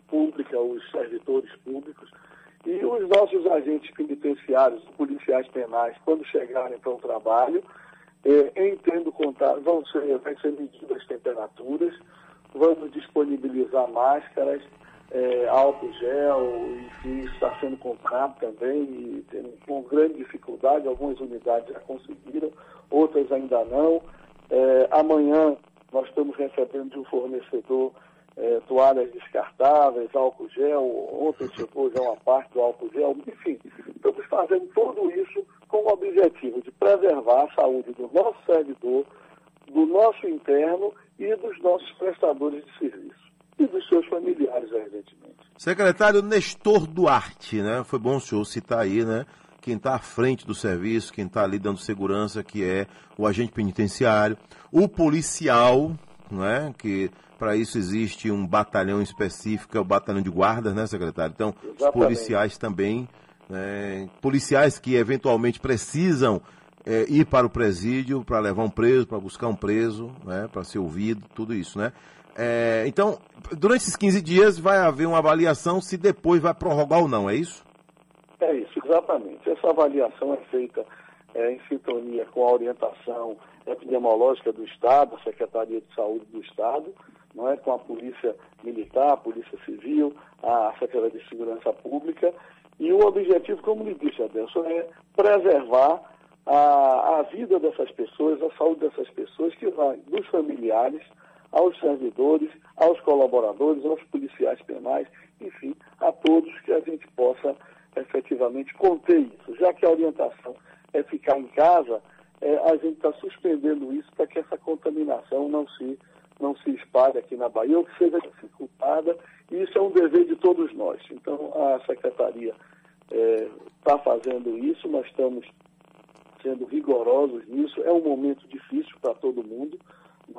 pública, os servidores públicos. E os nossos agentes penitenciários, policiais penais, quando chegarem para o trabalho, é, entendo contar, vão ser, vai ser medidas as temperaturas, vamos disponibilizar máscaras, é, álcool gel, enfim, está sendo comprado também e tem, com grande dificuldade, algumas unidades já conseguiram, outras ainda não. É, amanhã nós estamos recebendo de um fornecedor é, toalhas descartáveis, álcool gel, ontem chegou já uma parte do álcool gel, enfim, estamos fazendo tudo isso com o objetivo de preservar a saúde do nosso servidor, do nosso interno e dos nossos prestadores de serviço e dos seus familiares, evidentemente. Secretário Nestor Duarte, né? Foi bom o senhor citar aí, né? Quem está à frente do serviço, quem está ali dando segurança, que é o agente penitenciário, o policial, né? Que para isso existe um batalhão específico, é o batalhão de guardas, né, secretário? Então, Exatamente. os policiais também, né? policiais que eventualmente precisam é, ir para o presídio para levar um preso, para buscar um preso, né, para ser ouvido, tudo isso, né? É, então, durante esses 15 dias vai haver uma avaliação se depois vai prorrogar ou não, é isso? É isso, exatamente. Essa avaliação é feita é, em sintonia com a orientação epidemiológica do Estado, a Secretaria de Saúde do Estado, não é, com a Polícia Militar, a Polícia Civil, a Secretaria de Segurança Pública. E o objetivo, como lhe disse, Adelson, é preservar a, a vida dessas pessoas, a saúde dessas pessoas, que vai dos familiares aos servidores, aos colaboradores, aos policiais penais, enfim, a todos que a gente possa efetivamente conter isso. Já que a orientação é ficar em casa, é, a gente está suspendendo isso para que essa contaminação não se, não se espalhe aqui na Bahia ou que seja dificultada, e isso é um dever de todos nós. Então, a Secretaria está é, fazendo isso, nós estamos sendo rigorosos nisso, é um momento difícil para todo mundo,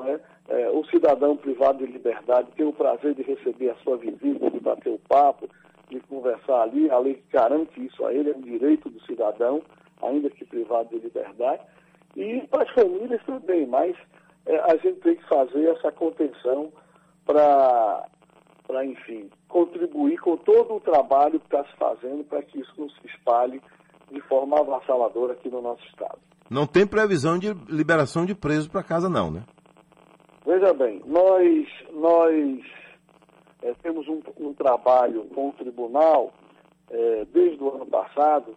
é? É, o cidadão privado de liberdade tem o prazer de receber a sua visita, de bater o papo, de conversar ali, a lei garante isso a ele, é um direito do cidadão, ainda que privado de liberdade, e para as famílias também, mas é, a gente tem que fazer essa contenção para, enfim, contribuir com todo o trabalho que está se fazendo para que isso não se espalhe de forma avassaladora aqui no nosso estado. Não tem previsão de liberação de presos para casa não, né? Veja bem, nós, nós é, temos um, um, trabalho com o tribunal é, desde o ano passado.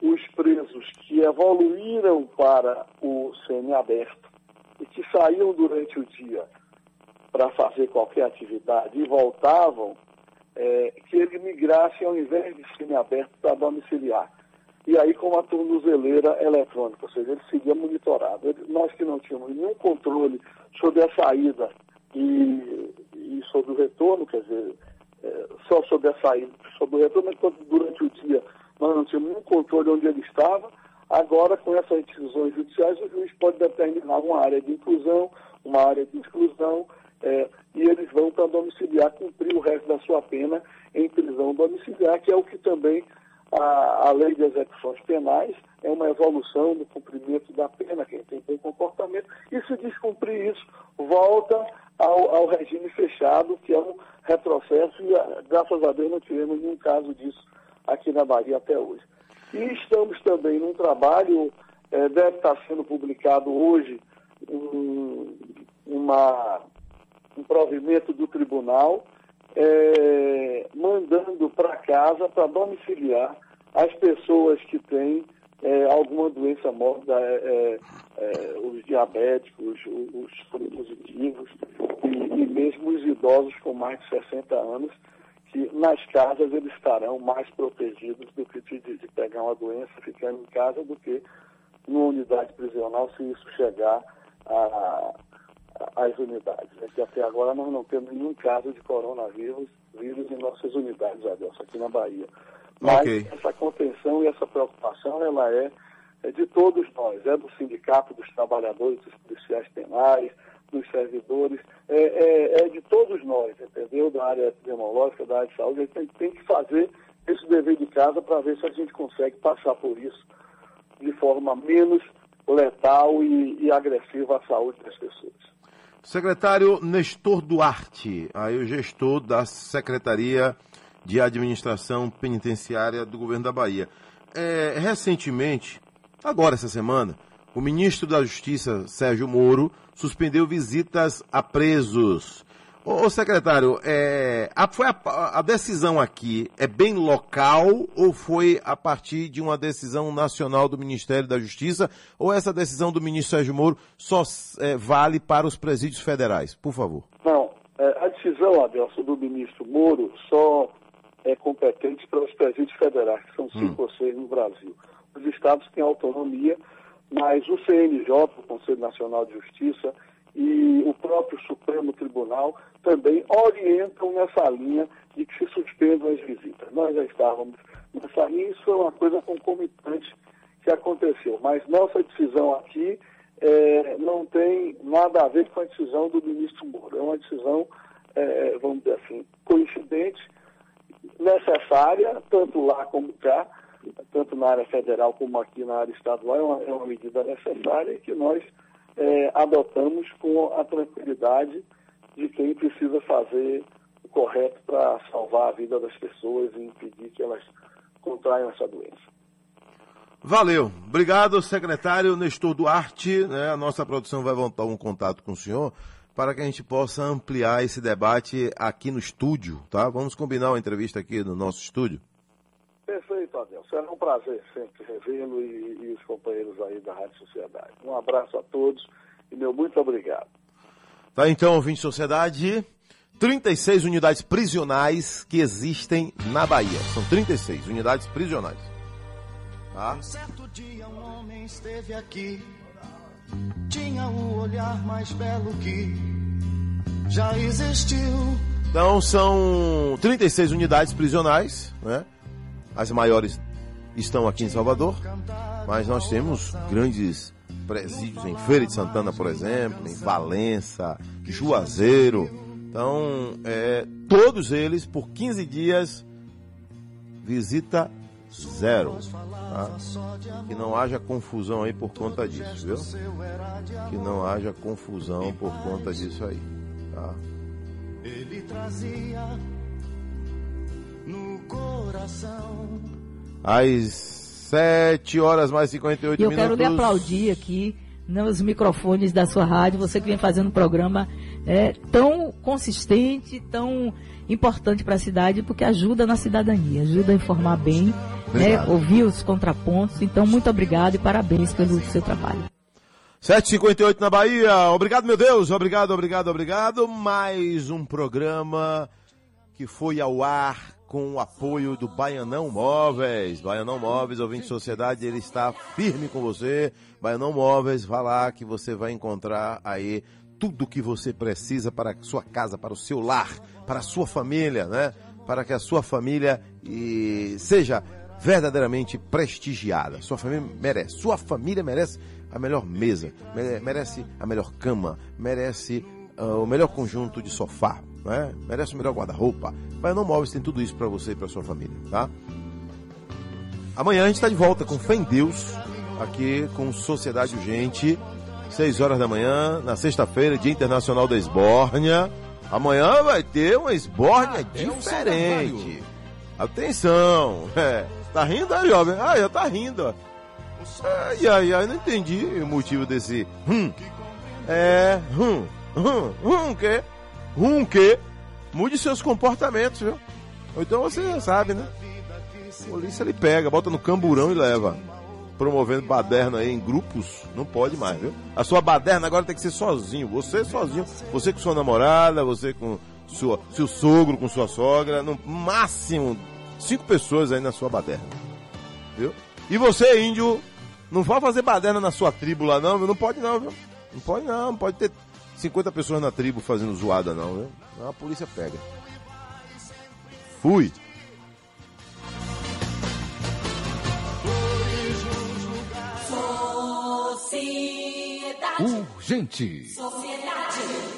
Os presos que evoluíram para o semiaberto e que saíam durante o dia para fazer qualquer atividade e voltavam, é, que ele migrasse ao invés de semiaberto para domiciliar. E aí com a tornozeleira eletrônica, ou seja, ele seria monitorado. Ele, nós que não tínhamos nenhum controle sobre a saída e, e sobre o retorno, quer dizer, é, só sobre a saída, sobre o retorno, enquanto durante o dia nós não tínhamos nenhum controle onde ele estava. Agora, com essas decisões judiciais, o juiz pode determinar uma área de inclusão, uma área de exclusão, é, e eles vão para domiciliar, cumprir o resto da sua pena em prisão domiciliar, que é o que também a, a lei de execuções penais é uma evolução do cumprimento da pena, quem tem bom comportamento, e se descumprir isso, volta ao, ao regime fechado, que é um retrocesso, e graças a Deus não tivemos nenhum caso disso aqui na Bahia até hoje. E estamos também num trabalho, é, deve estar sendo publicado hoje, um, uma, um provimento do tribunal é, mandando para casa, para domiciliar, as pessoas que têm é, alguma doença mórbida, é, é, os diabéticos, os, os positivos e, e, mesmo os idosos com mais de 60 anos, que nas casas eles estarão mais protegidos do que de, de pegar uma doença ficando em casa do que numa unidade prisional se isso chegar a, as unidades. É que até agora nós não temos nenhum caso de coronavírus vírus em nossas unidades, Adelson, aqui na Bahia. Mas okay. essa contenção e essa preocupação, ela é, é, de todos nós, é do sindicato dos trabalhadores, dos policiais penais, dos servidores, é, é, é de todos nós, entendeu? Da área epidemiológica, da área de saúde, a gente tem, tem que fazer esse dever de casa para ver se a gente consegue passar por isso de forma menos letal e, e agressiva à saúde das pessoas. Secretário Nestor Duarte, aí o gestor da Secretaria de Administração Penitenciária do Governo da Bahia. É, recentemente, agora essa semana, o ministro da Justiça, Sérgio Moro, suspendeu visitas a presos. Ô, secretário, é, a, foi a, a, decisão aqui é bem local ou foi a partir de uma decisão nacional do Ministério da Justiça ou essa decisão do ministro Sérgio Moro só é, vale para os presídios federais? Por favor. Não, é, a decisão, Adelson, do ministro Moro só é competente para os presídios federais, que são cinco hum. ou seis no Brasil. Os estados têm autonomia, mas o CNJ, o Conselho Nacional de Justiça, e o próprio Supremo Tribunal também orientam nessa linha de que se suspendam as visitas. Nós já estávamos nessa linha, isso foi uma coisa concomitante que aconteceu. Mas nossa decisão aqui é, não tem nada a ver com a decisão do ministro Moro. É uma decisão, é, vamos dizer assim, coincidente, necessária, tanto lá como cá, tanto na área federal como aqui na área estadual, é uma, é uma medida necessária que nós é, adotamos com a tranquilidade de quem precisa fazer o correto para salvar a vida das pessoas e impedir que elas contraiam essa doença. Valeu. Obrigado, secretário Nestor Duarte. Né? A nossa produção vai voltar um contato com o senhor para que a gente possa ampliar esse debate aqui no estúdio, tá? Vamos combinar uma entrevista aqui no nosso estúdio? Perfeito, Adel. Será um prazer sempre revê-lo e, e os companheiros aí da Rádio Sociedade. Um abraço a todos e meu muito obrigado. Tá então, ouvinte Sociedade, 36 unidades prisionais que existem na Bahia. São 36 unidades prisionais. Tá? Um certo dia um homem esteve aqui, tinha o olhar mais belo que já existiu. Então são 36 unidades prisionais, né? As maiores estão aqui em Salvador, mas nós temos grandes presídios em Feira de Santana, por exemplo, em Valença, Juazeiro. Então, é, todos eles, por 15 dias, visita zero. Tá? Que não haja confusão aí por conta disso, viu? Que não haja confusão por conta disso aí. Tá? Ele trazia coração. Às 7 horas mais 58 minutos. E eu quero lhe aplaudir aqui nos microfones da sua rádio, você que vem fazendo um programa é, tão consistente, tão importante para a cidade, porque ajuda na cidadania, ajuda a informar bem, né, ouvir os contrapontos. Então, muito obrigado e parabéns pelo seu trabalho. 7h58 na Bahia. Obrigado, meu Deus. Obrigado, obrigado, obrigado. Mais um programa que foi ao ar com o apoio do Baianão Móveis. Baianão Móveis, ouvinte sociedade, ele está firme com você. Baianão Móveis, vá lá que você vai encontrar aí tudo o que você precisa para a sua casa, para o seu lar, para a sua família, né? Para que a sua família e, seja verdadeiramente prestigiada. Sua família merece. Sua família merece a melhor mesa, mere- merece a melhor cama, merece ah, o melhor conjunto de sofá, né? merece o melhor guarda-roupa. Baianão Móveis tem tudo isso para você e para sua família, tá? Amanhã a gente está de volta com fé em Deus, aqui com Sociedade Urgente, 6 horas da manhã, na sexta-feira, Dia Internacional da Esbórnia. Amanhã vai ter uma esbórnia diferente. Atenção! *laughs* É. Tá rindo aí, jovem? Ah, já tá rindo, ó. Ai, ai, ai, não entendi o motivo desse hum. É, hum, hum, hum, o quê? Hum, o quê? Mude seus comportamentos, viu? Ou então você já sabe, né? A polícia ele pega, bota no camburão e leva. Promovendo baderna aí em grupos, não pode mais, viu? A sua baderna agora tem que ser sozinho, você sozinho, você com sua namorada, você com sua, seu sogro, com sua sogra, no máximo cinco pessoas aí na sua baderna, viu? E você, índio, não vai fazer baderna na sua tribo lá não, viu? Não pode não, viu? Não pode não pode ter 50 pessoas na tribo fazendo zoada não? Não, a polícia pega. Fui. Sociedade. Urgente. Sociedade.